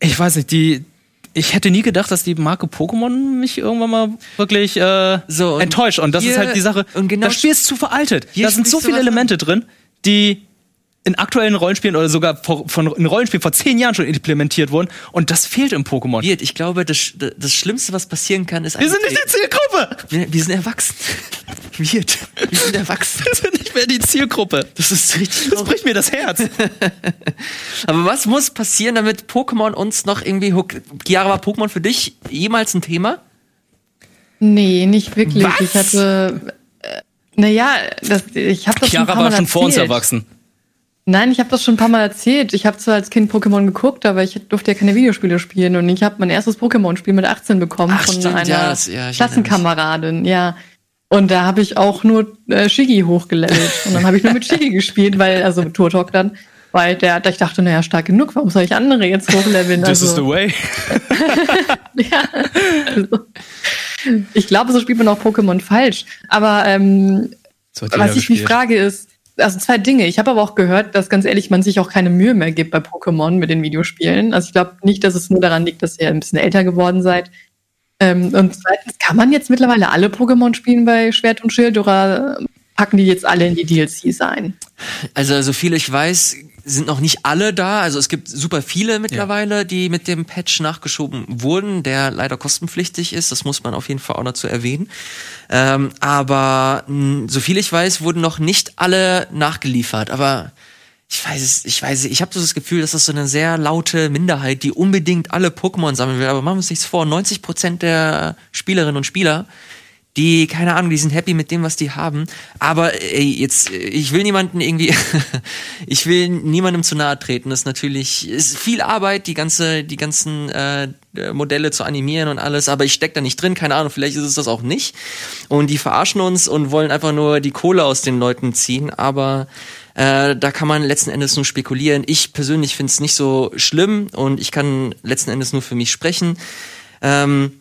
ich weiß nicht, die. Ich hätte nie gedacht, dass die Marke Pokémon mich irgendwann mal wirklich äh, So, enttäuscht. Und das hier- ist halt die Sache. und genau das Spiel ist zu veraltet. Da sind so viele Elemente drin, die in aktuellen Rollenspielen oder sogar vor- von in Rollenspielen vor zehn Jahren schon implementiert wurden. Und das fehlt im Pokémon. Ich glaube, das, das Schlimmste, was passieren kann, ist Wir sind nicht die Zielgruppe! wir, wir sind erwachsen. [laughs] Wirt, wir sind erwachsen. Wir sind nicht mehr die Zielgruppe. Das ist richtig Das bricht mir das Herz. [laughs] Aber was muss passieren, damit Pokémon uns noch irgendwie hookt? Chiara, war Pokémon für dich jemals ein Thema? Nee, nicht wirklich. Was? Ich hatte, äh, naja, das, ich habe das schon ein Chiara paar Mal war schon vor uns erwachsen. Nein, ich habe das schon ein paar Mal erzählt. Ich habe zwar als Kind Pokémon geguckt, aber ich durfte ja keine Videospiele spielen und ich habe mein erstes Pokémon-Spiel mit 18 bekommen Ach, von stimmt, einer ja, das- ja, Klassenkameradin, ja. Und da habe ich auch nur äh, Shiggy hochgelevelt und dann habe ich nur mit Shiggy gespielt, weil also mit Turtok dann, weil der, ich dachte, naja, stark genug, warum soll ich andere jetzt hochleveln? This is also, the way. [laughs] ja. Also, ich glaube, so spielt man auch Pokémon falsch. Aber ähm, was ich mich frage ist, also zwei Dinge. Ich habe aber auch gehört, dass ganz ehrlich man sich auch keine Mühe mehr gibt bei Pokémon mit den Videospielen. Also ich glaube nicht, dass es nur daran liegt, dass ihr ein bisschen älter geworden seid. Ähm, und zweitens, kann man jetzt mittlerweile alle Pokémon spielen bei Schwert und Schild oder packen die jetzt alle in die DLCs ein? Also, so viel ich weiß, sind noch nicht alle da. Also es gibt super viele mittlerweile, die mit dem Patch nachgeschoben wurden, der leider kostenpflichtig ist. Das muss man auf jeden Fall auch dazu erwähnen. Ähm, aber mh, so viel ich weiß, wurden noch nicht alle nachgeliefert. Aber ich weiß es, ich weiß es, ich habe so das Gefühl, dass das so eine sehr laute Minderheit, die unbedingt alle Pokémon sammeln will. Aber machen wir uns nichts vor, 90 Prozent der Spielerinnen und Spieler die, keine Ahnung, die sind happy mit dem, was die haben. Aber ey, jetzt, äh, ich will niemanden irgendwie, [laughs] ich will niemandem zu nahe treten. Das ist natürlich, ist viel Arbeit, die ganze, die ganzen äh, Modelle zu animieren und alles, aber ich steck da nicht drin, keine Ahnung, vielleicht ist es das auch nicht. Und die verarschen uns und wollen einfach nur die Kohle aus den Leuten ziehen, aber äh, da kann man letzten Endes nur spekulieren. Ich persönlich finde es nicht so schlimm und ich kann letzten Endes nur für mich sprechen. Ähm,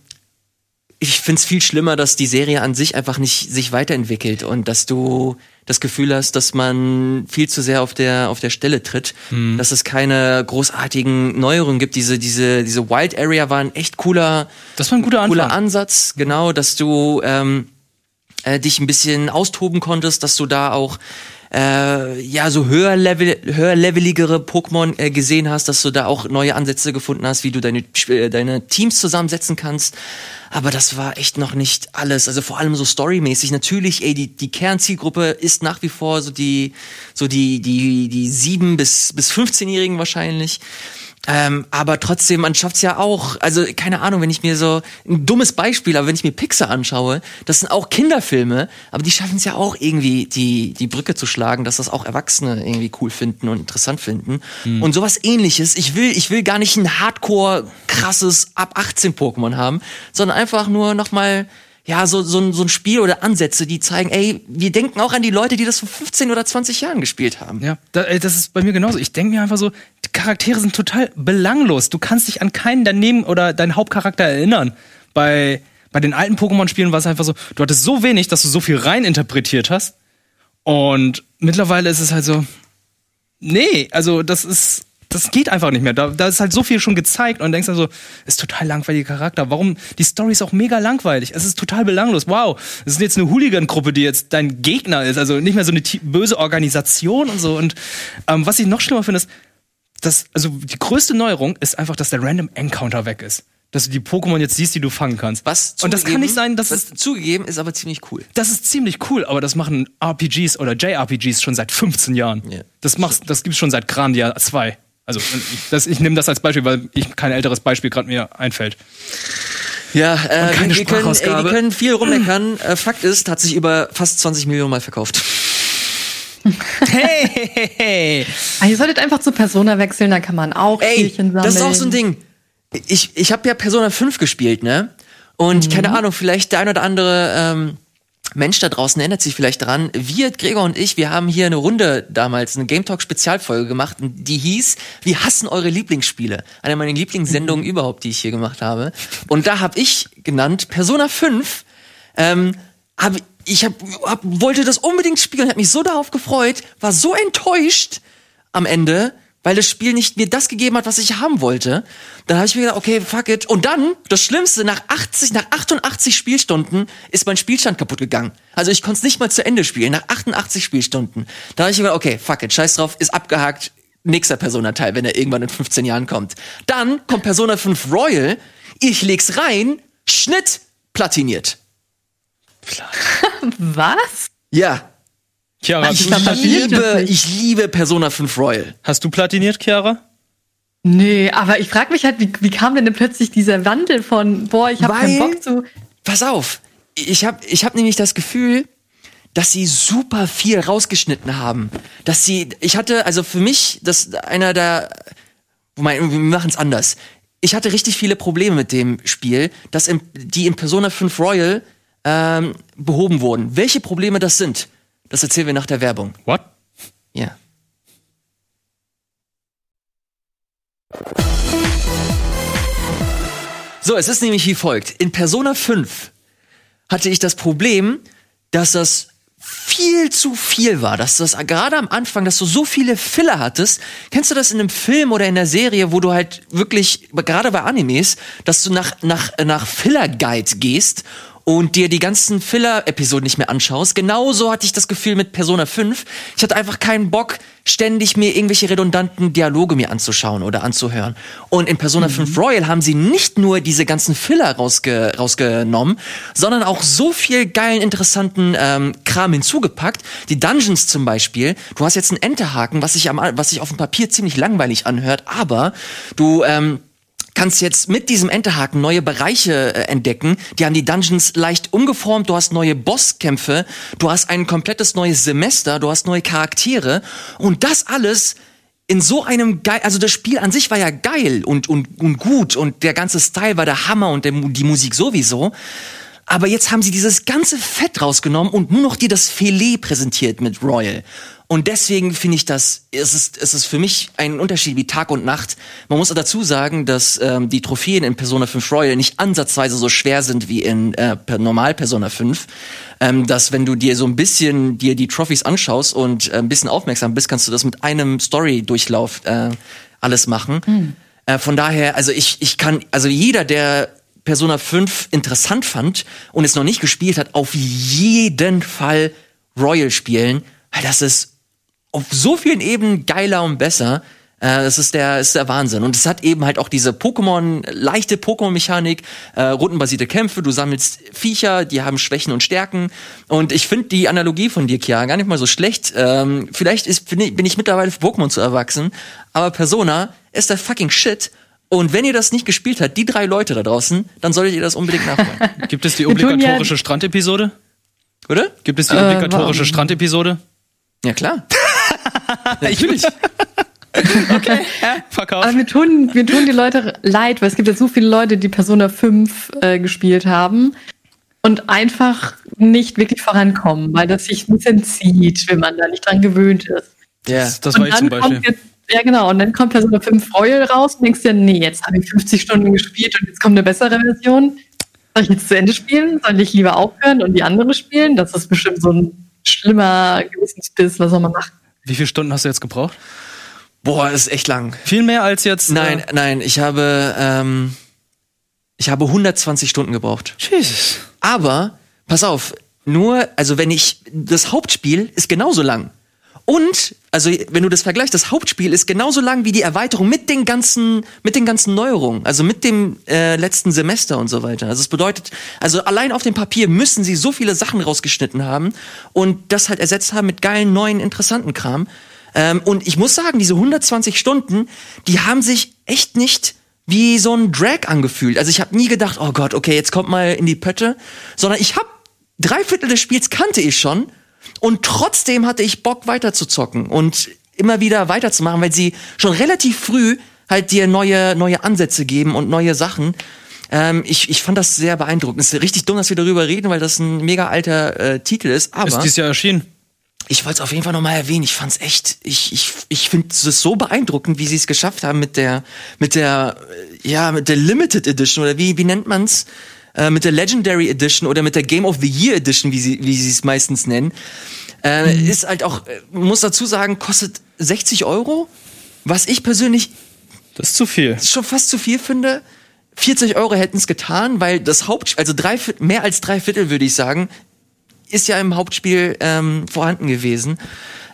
ich find's viel schlimmer, dass die Serie an sich einfach nicht sich weiterentwickelt und dass du das Gefühl hast, dass man viel zu sehr auf der auf der Stelle tritt, dass es keine großartigen Neuerungen gibt. Diese diese diese Wild Area war ein echt cooler Das war ein guter cooler Anfang. Ansatz, genau, dass du ähm, äh, dich ein bisschen austoben konntest, dass du da auch äh, ja so höher level höher leveligere Pokémon äh, gesehen hast, dass du da auch neue Ansätze gefunden hast, wie du deine äh, deine Teams zusammensetzen kannst. Aber das war echt noch nicht alles. Also vor allem so storymäßig. Natürlich, ey, die die Kernzielgruppe ist nach wie vor so die so die die die sieben bis bis 15-Jährigen wahrscheinlich. Ähm, aber trotzdem, man schafft's ja auch. Also keine Ahnung, wenn ich mir so ein dummes Beispiel, aber wenn ich mir Pixar anschaue, das sind auch Kinderfilme, aber die schaffen es ja auch irgendwie die die Brücke zu schlagen, dass das auch Erwachsene irgendwie cool finden und interessant finden. Und sowas Ähnliches. Ich will ich will gar nicht ein Hardcore krasses ab 18 Pokémon haben, sondern einfach nur noch mal ja, so, so, ein- so ein Spiel oder Ansätze, die zeigen, ey, wir denken auch an die Leute, die das vor 15 oder 20 Jahren gespielt haben. Ja, ey, das ist bei mir genauso. Ich denke mir einfach so, die Charaktere sind total belanglos. Du kannst dich an keinen daneben oder deinen Hauptcharakter erinnern. Bei, bei den alten Pokémon-Spielen war es einfach so, du hattest so wenig, dass du so viel rein interpretiert hast. Und mittlerweile ist es halt so, nee, also das ist, das geht einfach nicht mehr. Da, da ist halt so viel schon gezeigt und denkst also, ist total langweiliger Charakter. Warum? Die Story ist auch mega langweilig. Es ist total belanglos. Wow, es ist jetzt eine Hooligan-Gruppe, die jetzt dein Gegner ist. Also nicht mehr so eine böse Organisation und so. Und ähm, was ich noch schlimmer finde, ist, dass, also die größte Neuerung ist einfach, dass der Random Encounter weg ist. Dass du die Pokémon jetzt siehst, die du fangen kannst. Was und das kann nicht sein, dass was es zugegeben ist aber ziemlich cool. das ist ziemlich cool, aber das machen RPGs oder JRPGs schon seit 15 Jahren. Ja. Das machst, das gibt's schon seit Grandia 2. Also ich, das, ich nehme das als Beispiel, weil ich kein älteres Beispiel gerade mir einfällt. Ja, äh, keine wir, können, ey, Sprachausgabe. wir können viel rummeckern. Äh, Fakt ist, hat sich über fast 20 Millionen Mal verkauft. [laughs] Hey, hey, hey. Ah, ihr solltet einfach zu Persona wechseln, da kann man auch Ey, Spielchen sammeln. das ist auch so ein Ding. Ich, ich habe ja Persona 5 gespielt, ne? Und keine Ahnung, vielleicht der ein oder andere ähm, Mensch da draußen erinnert sich vielleicht daran. Wir, Gregor und ich, wir haben hier eine Runde damals, eine Game Talk Spezialfolge gemacht, die hieß, wir hassen eure Lieblingsspiele. Eine meiner Lieblingssendungen überhaupt, die ich hier gemacht habe. Und da habe ich genannt, Persona 5, ähm, hab, ich hab, hab, wollte das unbedingt spielen, habe mich so darauf gefreut, war so enttäuscht am Ende, weil das Spiel nicht mir das gegeben hat, was ich haben wollte. Dann habe ich mir gedacht, okay, fuck it. Und dann, das Schlimmste, nach 80, nach 88 Spielstunden ist mein Spielstand kaputt gegangen. Also ich konnte es nicht mal zu Ende spielen, nach 88 Spielstunden. Da habe ich mir gedacht, okay, fuck it, scheiß drauf, ist abgehakt. Nächster Persona-Teil, wenn er irgendwann in 15 Jahren kommt. Dann kommt Persona 5 Royal, ich leg's rein, Schnitt, platiniert. [laughs] Was? Ja, Chiara, ich liebe, ich liebe Persona 5 Royal. hast du platiniert, Chiara? Nee, aber ich frage mich halt, wie, wie kam denn, denn plötzlich dieser Wandel von, boah, ich habe keinen Bock zu. Pass auf, ich habe ich hab nämlich das Gefühl, dass sie super viel rausgeschnitten haben. Dass sie, ich hatte, also für mich, das einer der, wir machen es anders. Ich hatte richtig viele Probleme mit dem Spiel, dass in, die in Persona 5 Royal ähm, behoben wurden. Welche Probleme das sind, das erzählen wir nach der Werbung. What? Ja. So, es ist nämlich wie folgt. In Persona 5 hatte ich das Problem, dass das viel zu viel war, dass das gerade am Anfang, dass du so viele Filler hattest. Kennst du das in einem Film oder in der Serie, wo du halt wirklich, gerade bei Animes, dass du nach, nach, nach Filler-Guide gehst und dir die ganzen Filler-Episoden nicht mehr anschaust? Genauso hatte ich das Gefühl mit Persona 5. Ich hatte einfach keinen Bock, ständig mir irgendwelche redundanten Dialoge mir anzuschauen oder anzuhören. Und in Persona 5 Royal haben sie nicht nur diese ganzen Filler rausge rausgenommen, sondern auch so viel geilen, interessanten ähm, Kram hinzugepackt. Die Dungeons zum Beispiel. Du hast jetzt einen Enterhaken, was sich am, was sich auf dem Papier ziemlich langweilig anhört, aber du ähm, kannst jetzt mit diesem Enterhaken neue Bereiche äh, entdecken. Die haben die Dungeons leicht umgeformt. Du hast neue Bosskämpfe. Du hast ein komplettes neues Semester. Du hast neue Charaktere. Und das alles in so einem geil, also das Spiel an sich war ja geil und, und, und gut und der ganze Style war der Hammer und der, die Musik sowieso. Aber jetzt haben sie dieses ganze Fett rausgenommen und nur noch dir das Filet präsentiert mit Royal. Und deswegen finde ich das, es ist, es ist für mich ein Unterschied wie Tag und Nacht. Man muss dazu sagen, dass ähm, die Trophäen in Persona 5 Royal nicht ansatzweise so schwer sind wie in äh, Normal Persona 5. Ähm, dass wenn du dir so ein bisschen dir die Trophys anschaust und äh, ein bisschen aufmerksam bist, kannst du das mit einem Story-Durchlauf äh, alles machen. Äh, von daher, also ich, ich kann, also jeder, der Persona 5 interessant fand und es noch nicht gespielt hat, auf jeden Fall Royal spielen, weil das ist auf so vielen Ebenen geiler und besser. Äh, das ist der, ist der Wahnsinn. Und es hat eben halt auch diese Pokémon, leichte Pokémon-Mechanik, äh, rundenbasierte Kämpfe, du sammelst Viecher, die haben Schwächen und Stärken. Und ich finde die Analogie von dir, Kia, gar nicht mal so schlecht. Ähm, vielleicht ist, bin ich- bin ich mittlerweile für Pokémon zu erwachsen, aber Persona ist der fucking Shit. Und wenn ihr das nicht gespielt habt, die drei Leute da draußen, dann solltet ihr das unbedingt nachholen. [laughs] Gibt es die obligatorische Strandepisode? Oder? Gibt es die Äh, obligatorische warum? Strandepisode? Ja, klar. [laughs] Natürlich. [laughs] Verkauft. Aber mir tun, mir tun die Leute leid, weil es gibt ja so viele Leute, die Persona 5 äh, gespielt haben. und einfach nicht wirklich vorankommen, weil das sich ein bisschen zieht, wenn man da nicht dran gewöhnt ist. Ja. Das, das und war ich zum Beispiel. kommt jetzt, ja genau, und dann kommt eine 5 Royal raus und denkst dir, nee, jetzt habe ich 50 Stunden gespielt und jetzt kommt eine bessere Version. Soll ich jetzt zu Ende spielen? Soll ich lieber aufhören und die andere spielen? Das ist bestimmt so ein schlimmer Gewissensbiss, was soll man machen? Wie viele Stunden hast du jetzt gebraucht? Boah, das ist echt lang. Viel mehr als jetzt. Nein, Äh, nein, ich habe, ähm, ich habe 120 Stunden gebraucht. Jesus. Aber, pass auf, nur, also wenn ich, das Hauptspiel ist genauso lang. Und, also wenn du das vergleichst, das Hauptspiel ist genauso lang wie die Erweiterung mit den ganzen, mit den ganzen Neuerungen, also mit dem äh, letzten Semester und so weiter. Also es bedeutet, also allein auf dem Papier müssen sie so viele Sachen rausgeschnitten haben und das halt ersetzt haben mit geilen, neuen, interessanten Kram. Ähm, und ich muss sagen, diese 120 Stunden, die haben sich echt nicht wie so ein Drag angefühlt. Also ich habe nie gedacht, oh Gott, okay, jetzt kommt mal in die Pötte, sondern ich habe drei Viertel des Spiels kannte ich schon und trotzdem hatte ich Bock weiter zu zocken und immer wieder weiterzumachen, weil sie schon relativ früh halt dir neue neue Ansätze geben und neue Sachen. Ähm, ich, ich fand das sehr beeindruckend. Es ist richtig dumm, dass wir darüber reden, weil das ein mega alter äh, Titel ist. Aber Ist dieses Jahr erschienen. ich wollte es auf jeden Fall nochmal erwähnen. Ich fand's echt, ich, ich, ich finde es so beeindruckend, wie sie es geschafft haben mit der, mit der, äh, ja, mit der Limited Edition oder wie, wie nennt man's? Äh, mit der Legendary Edition oder mit der Game of the Year Edition, wie sie, wie sie es meistens nennen. Äh, Ist halt auch, äh, muss dazu sagen, kostet 60 Euro. Was ich persönlich Das ist zu viel. schon fast zu viel finde. 40 Euro hätten es getan, weil das Hauptspiel, also drei, mehr als drei Viertel würde ich sagen, ist ja im Hauptspiel ähm, vorhanden gewesen.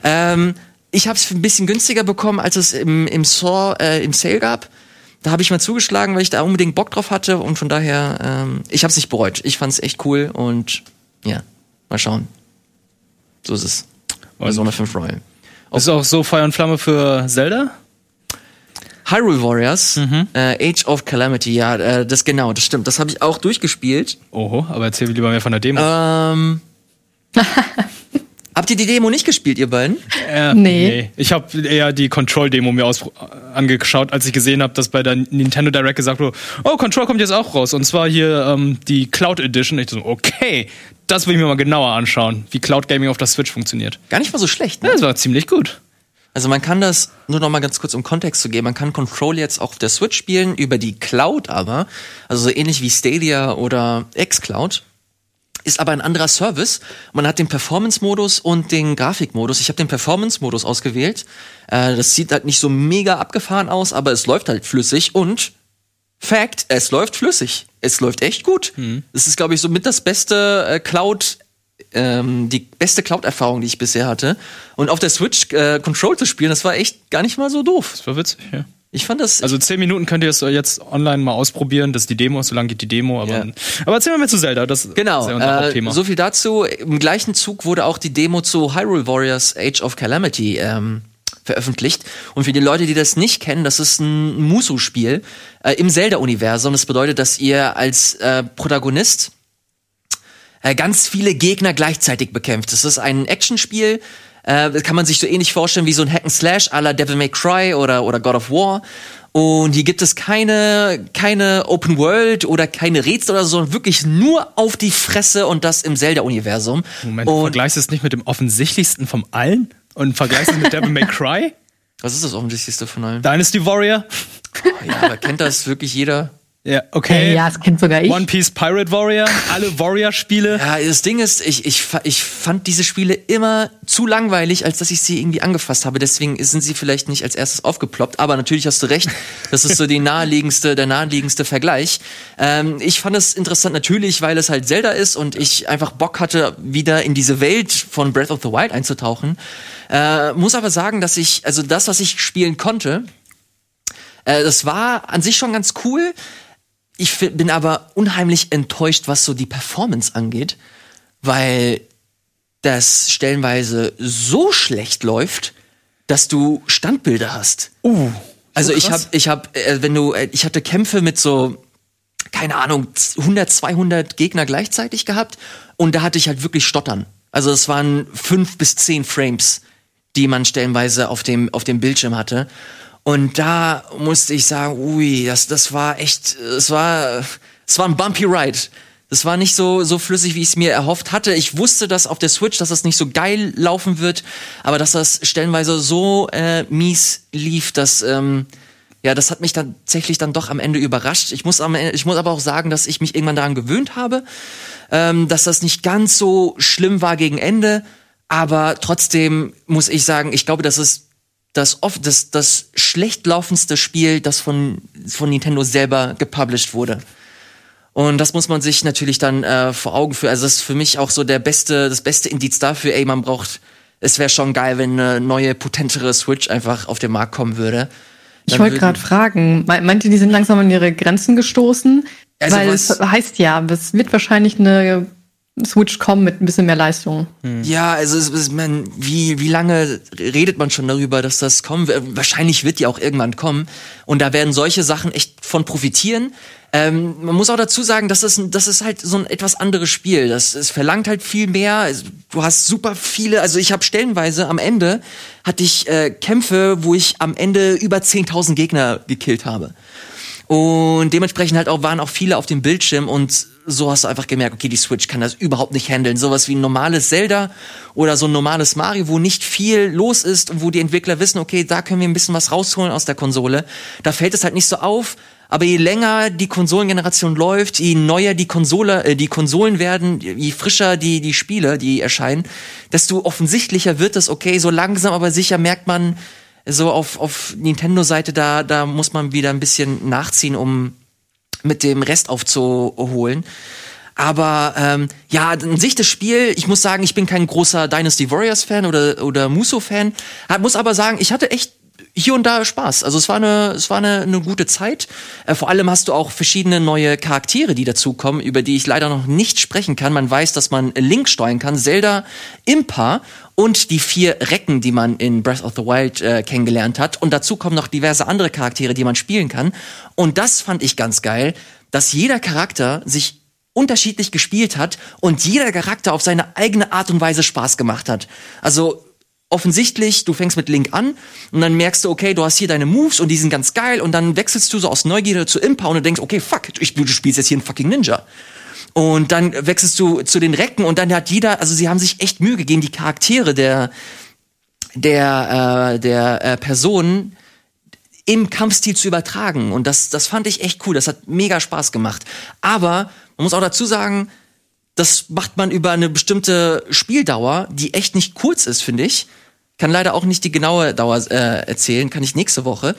Ähm, ich habe es ein bisschen günstiger bekommen, als es im, im Saw äh, im Sale gab. Da habe ich mal zugeschlagen, weil ich da unbedingt Bock drauf hatte und von daher, ähm, ich habe es nicht bereut. Ich fand es echt cool und ja, mal schauen. So ist es. Persona 5 Royal. Ist auch so Feuer und Flamme für Zelda? Hyrule Warriors, äh, Age of Calamity, ja, äh, das genau, das stimmt. Das habe ich auch durchgespielt. Oho, aber erzähl mir lieber mehr von der Demo. Ähm, [laughs] habt ihr die Demo nicht gespielt, ihr beiden? Äh, Nee. Ich habe eher die Control-Demo mir aus angeschaut, als ich gesehen habe, dass bei der Nintendo Direct gesagt wurde, oh, Control kommt jetzt auch raus. Und zwar hier ähm, die Cloud Edition. Ich so, okay, das will ich mir mal genauer anschauen, wie Cloud Gaming auf der Switch funktioniert. Gar nicht mal so schlecht, ne? Ja, das war ziemlich gut. Also man kann das, nur noch mal ganz kurz um Kontext zu geben, man kann Control jetzt auch auf der Switch spielen, über die Cloud aber, also so ähnlich wie Stadia oder xCloud. Ist aber ein anderer Service. Man hat den Performance-Modus und den Grafikmodus. Ich habe den Performance-Modus ausgewählt. Äh, das sieht halt nicht so mega abgefahren aus, aber es läuft halt flüssig und Fact, es läuft flüssig. Es läuft echt gut. Es ist, glaube ich, so mit das beste äh, Cloud, ähm, die beste Cloud-Erfahrung, die ich bisher hatte. Und auf der Switch äh, Control zu spielen, das war echt gar nicht mal so doof. Das war witzig, ja. Ich fand das. Also zehn Minuten könnt ihr es jetzt online mal ausprobieren. Das ist die Demo, so lange geht die Demo. Aber, Ja. aber erzähl mal mehr zu Zelda. Das Genau, ist ja unser äh, Hauptthema. so viel dazu. Im gleichen Zug wurde auch die Demo zu Hyrule Warriors Age of Calamity ähm, veröffentlicht. Und für die Leute, die das nicht kennen, das ist ein Musu-Spiel äh, im Zelda-Universum. Das bedeutet, dass ihr als äh, Protagonist äh, ganz viele Gegner gleichzeitig bekämpft. Das ist ein Actionspiel. Äh, kann man sich so ähnlich vorstellen wie so ein Hack and Slash à la Devil May Cry oder, oder God of War. Und hier gibt es keine, keine Open World oder keine Rätsel oder so, sondern wirklich nur auf die Fresse und das im Zelda-Universum. Moment, du Und vergleichst es nicht mit dem offensichtlichsten vom allen und vergleichst es mit Devil May Cry? [laughs] was ist das offensichtlichste von allen? Dynasty Warrior? Ja, aber kennt das wirklich jeder? Ja, okay. Ja, das kennt sogar ich. One Piece Pirate Warrior, alle Warrior-Spiele. Ja, das Ding ist, ich, ich, ich fand diese Spiele immer zu langweilig, als dass ich sie irgendwie angefasst habe. Deswegen sind sie vielleicht nicht als erstes aufgeploppt. Aber natürlich hast du recht. Das ist so die naheliegendste, der naheliegendste Vergleich. Ähm, ich fand es interessant natürlich, weil es halt Zelda ist und ich einfach Bock hatte, wieder in diese Welt von Breath of the Wild einzutauchen. Äh, muss aber sagen, dass ich, also das, was ich spielen konnte, äh, das war an sich schon ganz cool. Ich bin aber unheimlich enttäuscht, was so die Performance angeht, weil das stellenweise so schlecht läuft, dass du Standbilder hast. Uh, Also ich krass. habe, ich habe, äh, wenn du, äh, ich hatte Kämpfe mit so, keine Ahnung, 100, 200 Gegner gleichzeitig gehabt und da hatte ich halt wirklich Stottern. Also es waren fünf bis zehn Frames, die man stellenweise auf dem auf dem Bildschirm hatte. Und da musste ich sagen, ui, das das war echt, es war, es war ein bumpy ride. Das war nicht so, so flüssig, wie ich es mir erhofft hatte. Ich wusste, dass auf der Switch, dass das nicht so geil laufen wird, aber dass das stellenweise so äh, mies lief, dass ähm, ja, das hat mich tatsächlich dann doch am Ende überrascht. Ich muss, am Ende, ich muss aber auch sagen, dass ich mich irgendwann daran gewöhnt habe, ähm, dass das nicht ganz so schlimm war gegen Ende. Aber trotzdem muss ich sagen, ich glaube, das ist das oft das, das schlecht laufendste Spiel, das von, von Nintendo selber gepublished wurde. Und das muss man sich natürlich dann äh, vor Augen führen. Also das ist für mich auch so der beste, das beste Indiz dafür, ey, man braucht, es wäre schon geil, wenn eine neue, potentere Switch einfach auf den Markt kommen würde. Ich Dann wollte würden- gerade fragen, me- meint ihr, die sind langsam an ihre Grenzen gestoßen? Also Weil es heißt ja, es wird wahrscheinlich eine Switch kommen mit ein bisschen mehr Leistung. Ja, also es, es, man, wie, wie lange redet man schon darüber, dass das kommen wird? Wahrscheinlich wird die auch irgendwann kommen. Und da werden solche Sachen echt von profitieren. Ähm, man muss auch dazu sagen, dass es, das ist halt so ein etwas anderes Spiel. Das, es verlangt halt viel mehr. Du hast super viele, also ich habe stellenweise am Ende hatte ich äh, Kämpfe, wo ich am Ende über 10.000 Gegner gekillt habe. Und dementsprechend halt auch waren auch viele auf dem Bildschirm und so hast du einfach gemerkt, okay, die Switch kann das überhaupt nicht handeln. Sowas wie ein normales Zelda oder so ein normales Mario, wo nicht viel los ist und wo die Entwickler wissen, okay, da können wir ein bisschen was rausholen aus der Konsole. Da fällt es halt nicht so auf. Aber je länger die Konsolengeneration läuft, je neuer die Konsole, äh, die Konsolen werden, je frischer die die Spiele, die erscheinen, desto offensichtlicher wird es. Okay, so langsam aber sicher merkt man, so auf, auf Nintendo-Seite, da, da muss man wieder ein bisschen nachziehen, um mit dem Rest aufzuholen. Aber ähm, ja, an sich das Spiel, ich muss sagen, ich bin kein großer Dynasty Warriors-Fan oder, oder Muso-Fan. Muss aber sagen, ich hatte echt hier und da Spaß. Also es war eine, es war eine, eine gute Zeit. Äh, vor allem hast du auch verschiedene neue Charaktere, die dazukommen, über die ich leider noch nicht sprechen kann. Man weiß, dass man Link steuern kann, Zelda, Impa und die vier Recken, die man in Breath of the Wild äh, kennengelernt hat. Und dazu kommen noch diverse andere Charaktere, die man spielen kann. Und das fand ich ganz geil, dass jeder Charakter sich unterschiedlich gespielt hat und jeder Charakter auf seine eigene Art und Weise Spaß gemacht hat. Also offensichtlich, du fängst mit Link an und dann merkst du, okay, du hast hier deine Moves und die sind ganz geil und dann wechselst du so aus Neugierde zu Impa und denkst, okay, fuck, ich, du spielst jetzt hier einen fucking Ninja. Und dann wechselst du zu den Recken und dann hat jeder, also sie haben sich echt Mühe gegeben, die Charaktere der der äh, der äh, Personen im Kampfstil zu übertragen. Und das, das fand ich echt cool. Das hat mega Spaß gemacht. Aber man muss auch dazu sagen, das macht man über eine bestimmte Spieldauer, die echt nicht kurz ist, finde ich. Kann leider auch nicht die genaue Dauer äh, erzählen, kann ich nächste Woche.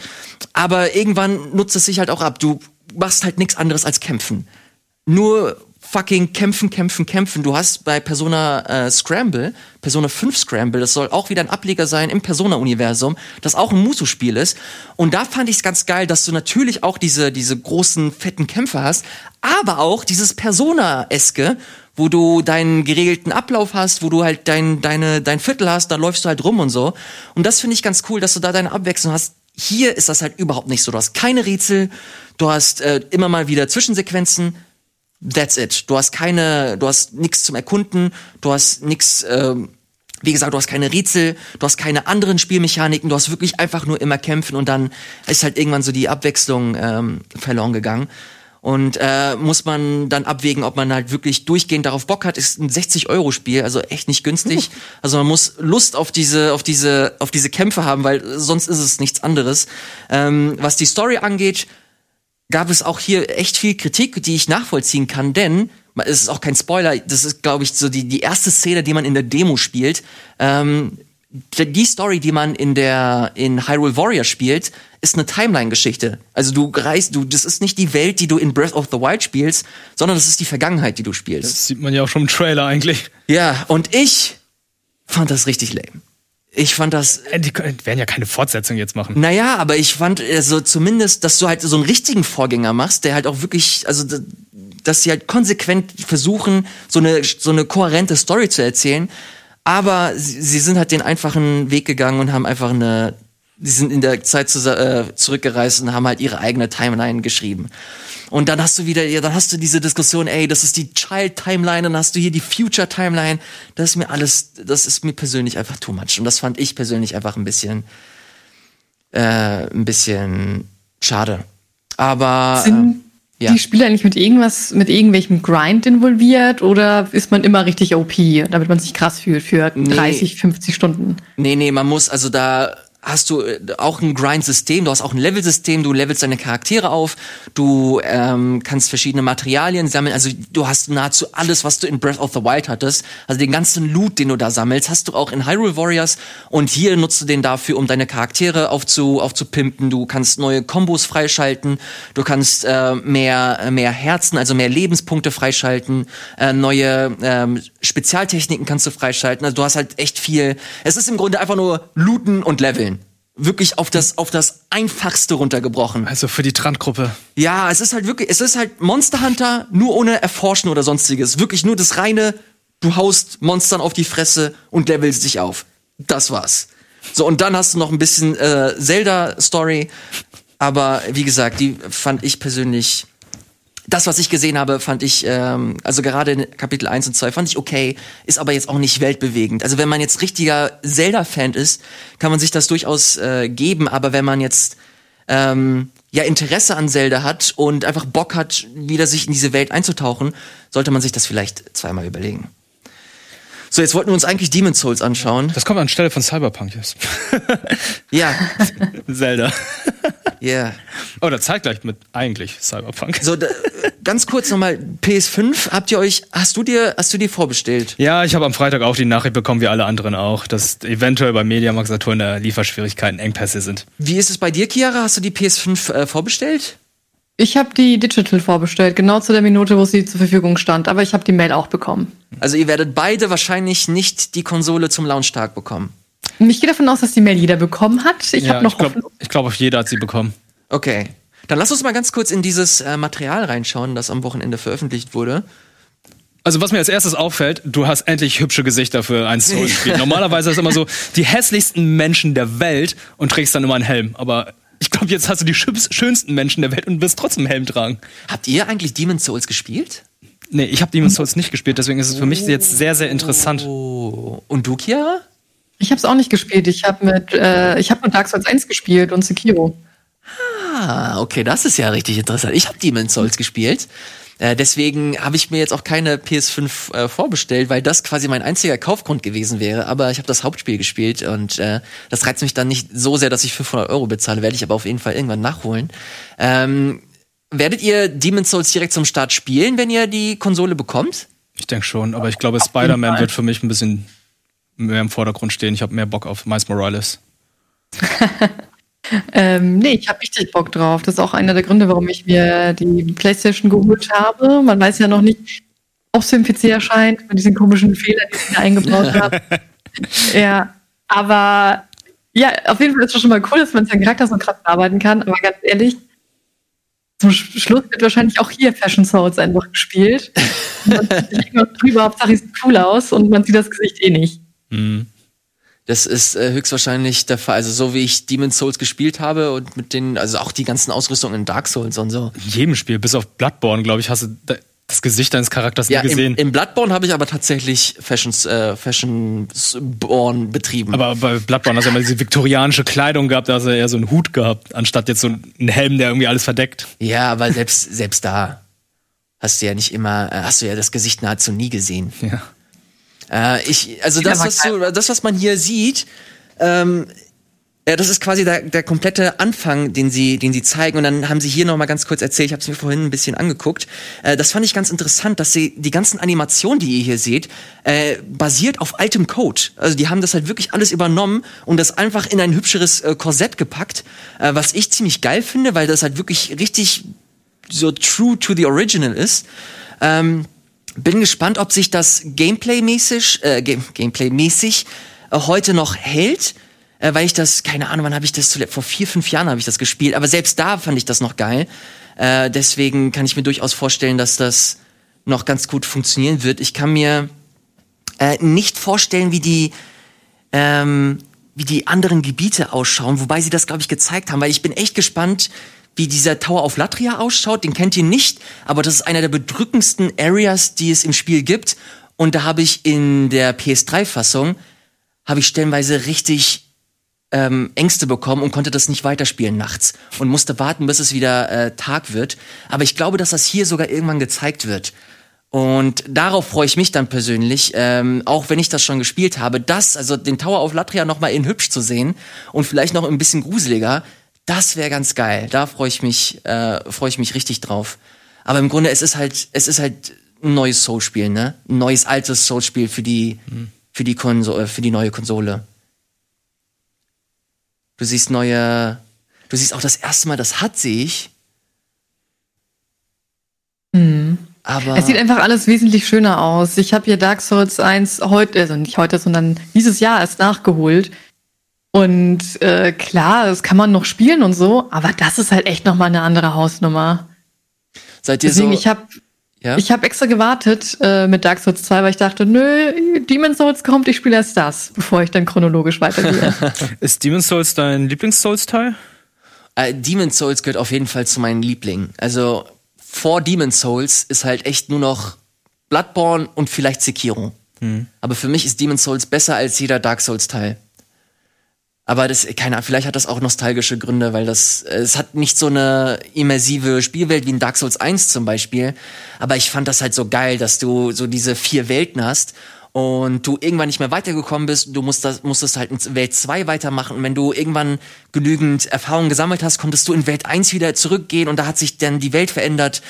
Aber irgendwann nutzt es sich halt auch ab. Du machst halt nichts anderes als kämpfen. Nur fucking kämpfen, kämpfen, kämpfen. Du hast bei Persona äh, Scramble, Persona 5 Scramble, das soll auch wieder ein Ableger sein im Persona-Universum, das auch ein Musu-Spiel ist. Und da fand ich es ganz geil, dass du natürlich auch diese, diese großen, fetten Kämpfe hast, aber auch dieses Persona-eske, wo du deinen geregelten Ablauf hast, wo du halt dein, deine, dein Viertel hast, da läufst du halt rum und so. Und das finde ich ganz cool, dass du da deine Abwechslung hast. Hier ist das halt überhaupt nicht so. Du hast keine Rätsel, du hast äh, immer mal wieder Zwischensequenzen, That's it. Du hast keine, du hast nichts zum Erkunden, du hast nichts, ähm, wie gesagt, du hast keine Rätsel, du hast keine anderen Spielmechaniken, du hast wirklich einfach nur immer kämpfen und dann ist halt irgendwann so die Abwechslung ähm, verloren gegangen. Und äh, muss man dann abwägen, ob man halt wirklich durchgehend darauf Bock hat. Ist ein 60-Euro-Spiel, also echt nicht günstig. [laughs] Also man muss Lust auf diese, auf diese, auf diese Kämpfe haben, weil sonst ist es nichts anderes. Ähm, was die Story angeht, gab es auch hier echt viel Kritik, die ich nachvollziehen kann, denn es ist auch kein Spoiler, das ist, glaube ich, so die, die erste Szene, die man in der Demo spielt. Ähm, die- Story, die man in der in Hyrule Warrior spielt, ist eine Timeline-Geschichte. Also du reist, du, das ist nicht die Welt, die du in Breath of the Wild spielst, sondern das ist die Vergangenheit, die du spielst. Das sieht man ja auch schon im Trailer eigentlich. Ja, und ich fand das richtig lame. Ich fand das Äh, Die werden ja keine Fortsetzung jetzt machen. naja, aber ich fand also zumindest, dass du halt so einen richtigen Vorgänger machst, der halt auch wirklich, also dass sie halt konsequent versuchen, so eine so eine kohärente Story zu erzählen, aber sie, sie sind halt den einfachen Weg gegangen und haben einfach eine sie sind in der Zeit zu, äh, zurückgereist und haben halt ihre eigene Timeline geschrieben. Und dann hast du wieder, ja, dann hast du diese Diskussion, ey, das ist die Child Timeline, dann hast du hier die Future Timeline. Das ist mir alles, das ist mir persönlich einfach too much. Und das fand ich persönlich einfach ein bisschen, äh, ein bisschen schade. Aber Sind, äh, Ja. die Spiele eigentlich mit irgendwas, mit irgendwelchem Grind involviert oder ist man immer richtig OP, damit man sich krass fühlt für Nee. 30, 50 Stunden? Nee, nee, man muss, also da hast du äh, auch ein Grind-System, du hast auch ein Level-System, du levelst deine Charaktere auf, du ähm, kannst verschiedene Materialien sammeln, also du hast nahezu alles, was du in Breath of the Wild hattest, also den ganzen Loot, den du da sammelst, hast du auch in Hyrule Warriors und hier nutzt du den dafür, um deine Charaktere aufzu, aufzupimpen, du kannst neue Kombos freischalten, du kannst äh, mehr, äh, mehr Herzen, also mehr Lebenspunkte freischalten, äh, neue ähm, Spezialtechniken kannst du freischalten, also du hast halt echt viel, es ist im Grunde einfach nur looten und leveln. Wirklich auf das, auf das Einfachste runtergebrochen. Also für die Trant-Gruppe. Ja, es ist halt wirklich, es ist halt Monster Hunter, nur ohne Erforschen oder sonstiges. Wirklich nur das reine, du haust Monstern auf die Fresse und levelst dich auf. Das war's. So, und dann hast du noch ein bisschen äh, Zelda-Story. Aber wie gesagt, die fand ich persönlich. Das, was ich gesehen habe, fand ich, ähm, also gerade in Kapitel 1 und 2 fand ich okay, ist aber jetzt auch nicht weltbewegend. Also wenn man jetzt richtiger Zelda-Fan ist, kann man sich das durchaus äh, geben, aber wenn man jetzt ähm, ja Interesse an Zelda hat und einfach Bock hat, wieder sich in diese Welt einzutauchen, sollte man sich das vielleicht zweimal überlegen. So, jetzt wollten wir uns eigentlich Demon's Souls anschauen. Das kommt anstelle von Cyberpunk jetzt. [laughs] Ja, Zelda. yeah. Oder zeitgleich mit eigentlich Cyberpunk. So, da, ganz kurz nochmal, PS5, habt ihr euch, hast du dir, hast du dir vorbestellt? Ja, ich habe am Freitag auch die Nachricht bekommen, wie alle anderen auch, dass eventuell bei Mediamarkt Saturn Lieferschwierigkeiten, Engpässe sind. Wie ist es bei dir, Chiara? Hast du die PS5 äh, vorbestellt? Ich habe die Digital vorbestellt, genau zu der Minute, wo sie zur Verfügung stand, aber ich habe die Mail auch bekommen. Also ihr werdet beide wahrscheinlich nicht die Konsole zum Launchtag bekommen. Ich gehe davon aus, dass die Mail jeder bekommen hat. Ich ja, habe noch ich glaube, glaub, auf jeder hat sie bekommen. Okay. Dann lass uns mal ganz kurz in dieses äh, Material reinschauen, das am Wochenende veröffentlicht wurde. Also was mir als erstes auffällt, du hast endlich hübsche Gesichter für ein Souls-Spiel. [laughs] Normalerweise ist es immer so die hässlichsten Menschen der Welt und trägst dann immer einen Helm. Aber ich glaube, jetzt hast du die schönsten Menschen der Welt und wirst trotzdem Helm tragen. Habt ihr eigentlich Demon's Souls gespielt? Nee, ich habe Demon's Souls nicht gespielt, deswegen ist es für mich jetzt sehr, sehr interessant. Oh. Und du, Chiara? Ich habe es auch nicht gespielt. Ich habe mit, äh, ich habe nur Dark Souls 1 gespielt und Sekiro. Ah, okay, das ist ja richtig interessant. Ich habe Demon's Souls gespielt. Äh, deswegen habe ich mir jetzt auch keine PS5 äh, vorbestellt, weil das quasi mein einziger Kaufgrund gewesen wäre. Aber ich habe das Hauptspiel gespielt und äh, das reizt mich dann nicht so sehr, dass ich 500 Euro bezahle. Werde ich aber auf jeden Fall irgendwann nachholen. Ähm, werdet ihr Demon's Souls direkt zum Start spielen, wenn ihr die Konsole bekommt? Ich denke schon, aber ich glaube, Spider-Man wird für mich ein bisschen mehr im Vordergrund stehen. Ich habe mehr Bock auf Miles Morales. [laughs] Ähm, nee, ich habe richtig Bock drauf. Das ist auch einer der Gründe, warum ich mir die Playstation geholt habe. Man weiß ja noch nicht, ob es für den PC erscheint, mit diesen komischen Fehlern, die ich da eingebaut habe. [laughs] ja, aber ja, auf jeden Fall ist es schon mal cool, dass man seinen Charakter so krass arbeiten kann. Aber ganz ehrlich, zum Sch- Schluss wird wahrscheinlich auch hier Fashion Souls einfach gespielt. [laughs] Man sieht drüber, Hauptsache sieht cool aus und man sieht das Gesicht eh nicht. Das ist äh, höchstwahrscheinlich der Fall. Also so wie ich Demon's Souls gespielt habe und mit den, also auch die ganzen Ausrüstungen in Dark Souls und so. In jedem Spiel, bis auf Bloodborne, glaube ich, hast du da- das Gesicht deines Charakters Ja, nie im, gesehen. im Bloodborne habe ich aber tatsächlich Fashions, äh, Fashionborn betrieben. aber bei Bloodborne hast du immer diese viktorianische Kleidung gehabt, da hast du eher so einen Hut gehabt, anstatt jetzt so einen Helm, der irgendwie alles verdeckt. ja, aber selbst, selbst da hast du ja nicht immer, äh, hast du ja das Gesicht nahezu nie gesehen. Ja. Äh, ich, also das, was, du, das, was man hier sieht, ähm, ja, das ist quasi der, der komplette Anfang, den sie, den sie zeigen. Und dann haben sie hier noch mal ganz kurz erzählt. Ich habe es mir vorhin ein bisschen angeguckt. Äh, das fand ich ganz interessant, dass sie die ganzen Animationen, die ihr hier seht, äh, basiert auf altem Code. Also die haben das halt wirklich alles übernommen und das einfach in ein hübscheres äh, Korsett gepackt, äh, was ich ziemlich geil finde, weil das halt wirklich richtig so true to the original ist. Ähm, bin gespannt, ob sich das Gameplay-mäßig, äh, Game Gameplay-mäßig äh, heute noch hält, äh, weil ich das, keine Ahnung, wann habe ich das zuletzt, vor vier, fünf Jahren habe ich das gespielt, aber selbst da fand ich das noch geil. Äh, deswegen kann ich mir durchaus vorstellen, dass das noch ganz gut funktionieren wird. Ich kann mir äh, nicht vorstellen, wie die ähm, wie die anderen Gebiete ausschauen, wobei sie das, glaube ich, gezeigt haben, weil ich bin echt gespannt, wie dieser Tower of Latria ausschaut. Den kennt ihr nicht, aber das ist einer der bedrückendsten Areas, die es im Spiel gibt. Und da habe ich in der PS3-Fassung, habe ich stellenweise richtig ähm, Ängste bekommen und konnte das nicht weiterspielen nachts und musste warten, bis es wieder äh, Tag wird. Aber ich glaube, dass das hier sogar irgendwann gezeigt wird. Und darauf freue ich mich dann persönlich, ähm, auch wenn ich das schon gespielt habe, das, also den Tower of Latria noch mal in hübsch zu sehen und vielleicht noch ein bisschen gruseliger, das wäre ganz geil. Da freue ich mich, äh, freue ich mich richtig drauf. Aber im Grunde, es ist halt, es ist halt ein neues Soul-Spiel, ne? Ein neues altes Soul-Spiel für die, für die Konsole, für die neue Konsole. Du siehst neue, du siehst auch das erste Mal das HUD sehe ich. Aber Es sieht einfach alles wesentlich schöner aus. Ich habe hier Dark Souls 1 heute, also nicht heute, sondern dieses Jahr erst nachgeholt. Und äh, klar, das kann man noch spielen und so, aber das ist halt echt noch mal eine andere Hausnummer. seid ihr Deswegen, so, ich habe ja? ich hab extra gewartet äh, mit Dark Souls 2, weil ich dachte, nö, Demon's Souls kommt, ich spiele erst das, bevor ich dann chronologisch weitergehe. [laughs] Ist Demon's Souls dein Lieblings-Souls-Teil? Äh, Demon's Souls gehört auf jeden Fall zu meinen Lieblingen. Also vor Demon's Souls ist halt echt nur noch Bloodborne und vielleicht Sekiro. Aber für mich ist Demon's Souls besser als jeder Dark Souls Teil. Aber das, keine Ahnung, vielleicht hat das auch nostalgische Gründe, weil das, äh, es hat nicht so eine immersive Spielwelt wie in Dark Souls 1 zum Beispiel. Aber ich fand das halt so geil, dass du so diese vier Welten hast und du irgendwann nicht mehr weitergekommen bist, du musst das, musstest halt in Welt 2 weitermachen. Und wenn du irgendwann genügend Erfahrung gesammelt hast, konntest du in Welt 1 wieder zurückgehen und da hat sich dann die Welt verändert.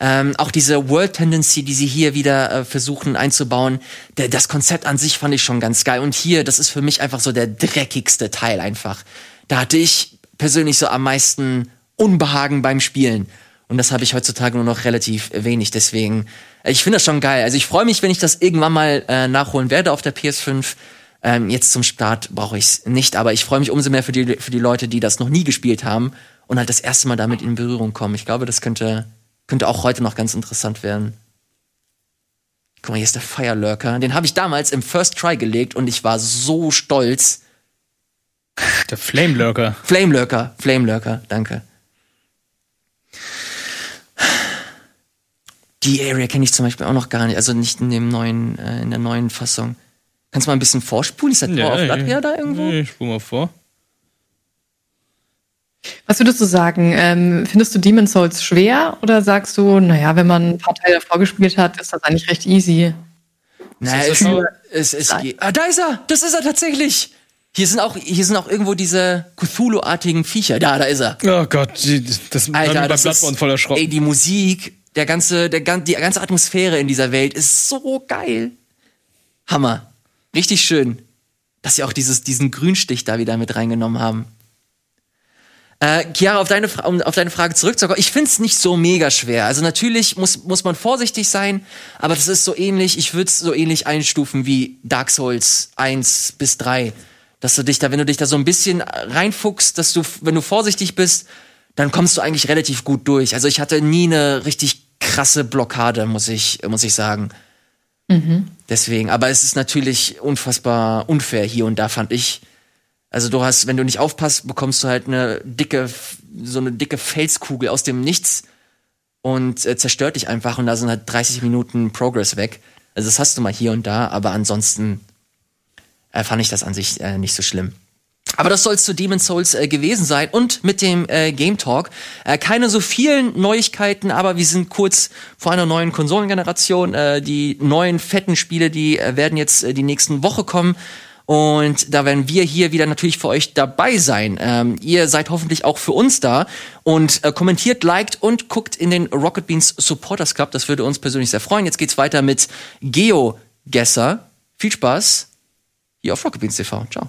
Ähm, auch diese World Tendency, die sie hier wieder äh, versuchen einzubauen, der, das Konzept an sich fand ich schon ganz geil. Und hier, das ist für mich einfach so der dreckigste Teil einfach. Da hatte ich persönlich so am meisten Unbehagen beim Spielen. Und das habe ich heutzutage nur noch relativ wenig. Deswegen, äh, ich finde das schon geil. Also ich freue mich, wenn ich das irgendwann mal äh, nachholen werde auf der PS5. Ähm, jetzt zum Start brauche ich es nicht, aber ich freue mich umso mehr für die, für die Leute, die das noch nie gespielt haben und halt das erste Mal damit in Berührung kommen. Ich glaube, das könnte, könnte auch heute noch ganz interessant werden. Guck mal, hier ist der Fire Lurker. Den habe ich damals im First Try gelegt und ich war so stolz. Der Flame Lurker. Flame Lurker, Flame Lurker, danke. Die Area kenne ich zum Beispiel auch noch gar nicht, also nicht in dem neuen, äh, in der neuen Fassung. Kannst du mal ein bisschen vorspulen? Ist der Tower of Latvia da irgendwo? Nee, ich spul mal vor. Was würdest du sagen? Ähm, findest du Demon's Souls schwer oder sagst du, naja, wenn man ein paar Teile davor gespielt hat, ist das eigentlich recht easy? Naja, Ist es, so? es, es. Ah, da ist er! Das ist er tatsächlich! Hier sind auch, hier sind auch irgendwo diese Cthulhu-artigen Viecher. Da, da ist er. Oh Gott, die, das Alter, das ist, voll erschrocken. ey, die Musik, der ganze, der, gan- die ganze Atmosphäre in dieser Welt ist so geil. Hammer. Richtig schön. Dass sie auch dieses, diesen Grünstich da wieder mit reingenommen haben. Äh, Chiara, auf deine, um auf deine Frage zurückzukommen, ich find's nicht so mega schwer. Also natürlich muss, muss man vorsichtig sein, aber das ist so ähnlich, ich würde es so ähnlich einstufen wie Dark Souls 1 bis 3. Dass du dich da, wenn du dich da so ein bisschen reinfuchst, dass du, wenn du vorsichtig bist, dann kommst du eigentlich relativ gut durch. Also ich hatte nie eine richtig krasse Blockade, muss ich, muss ich sagen. Deswegen, aber es ist natürlich unfassbar unfair hier und da, fand ich. Also du hast, wenn du nicht aufpasst, bekommst du halt eine dicke, so eine dicke Felskugel aus dem Nichts und äh, zerstört dich einfach und da sind halt 30 Minuten Progress weg. Also das hast du mal hier und da, aber ansonsten äh, fand ich das an sich äh, nicht so schlimm. Aber das soll es zu Demon's Souls äh, gewesen sein und mit dem äh, Game Talk. Äh, keine so vielen Neuigkeiten, aber wir sind kurz vor einer neuen Konsolengeneration. Äh, die neuen fetten Spiele, die äh, werden jetzt äh, die nächsten Woche kommen. Und da werden wir hier wieder natürlich für euch dabei sein. Ähm, ihr seid hoffentlich auch für uns da und äh, kommentiert, liked und guckt in den Rocket Beans Supporters Club. Das würde uns persönlich sehr freuen. Jetzt geht's weiter mit Geo Gesser. Viel Spaß hier auf Rocket Beans TV. Ciao.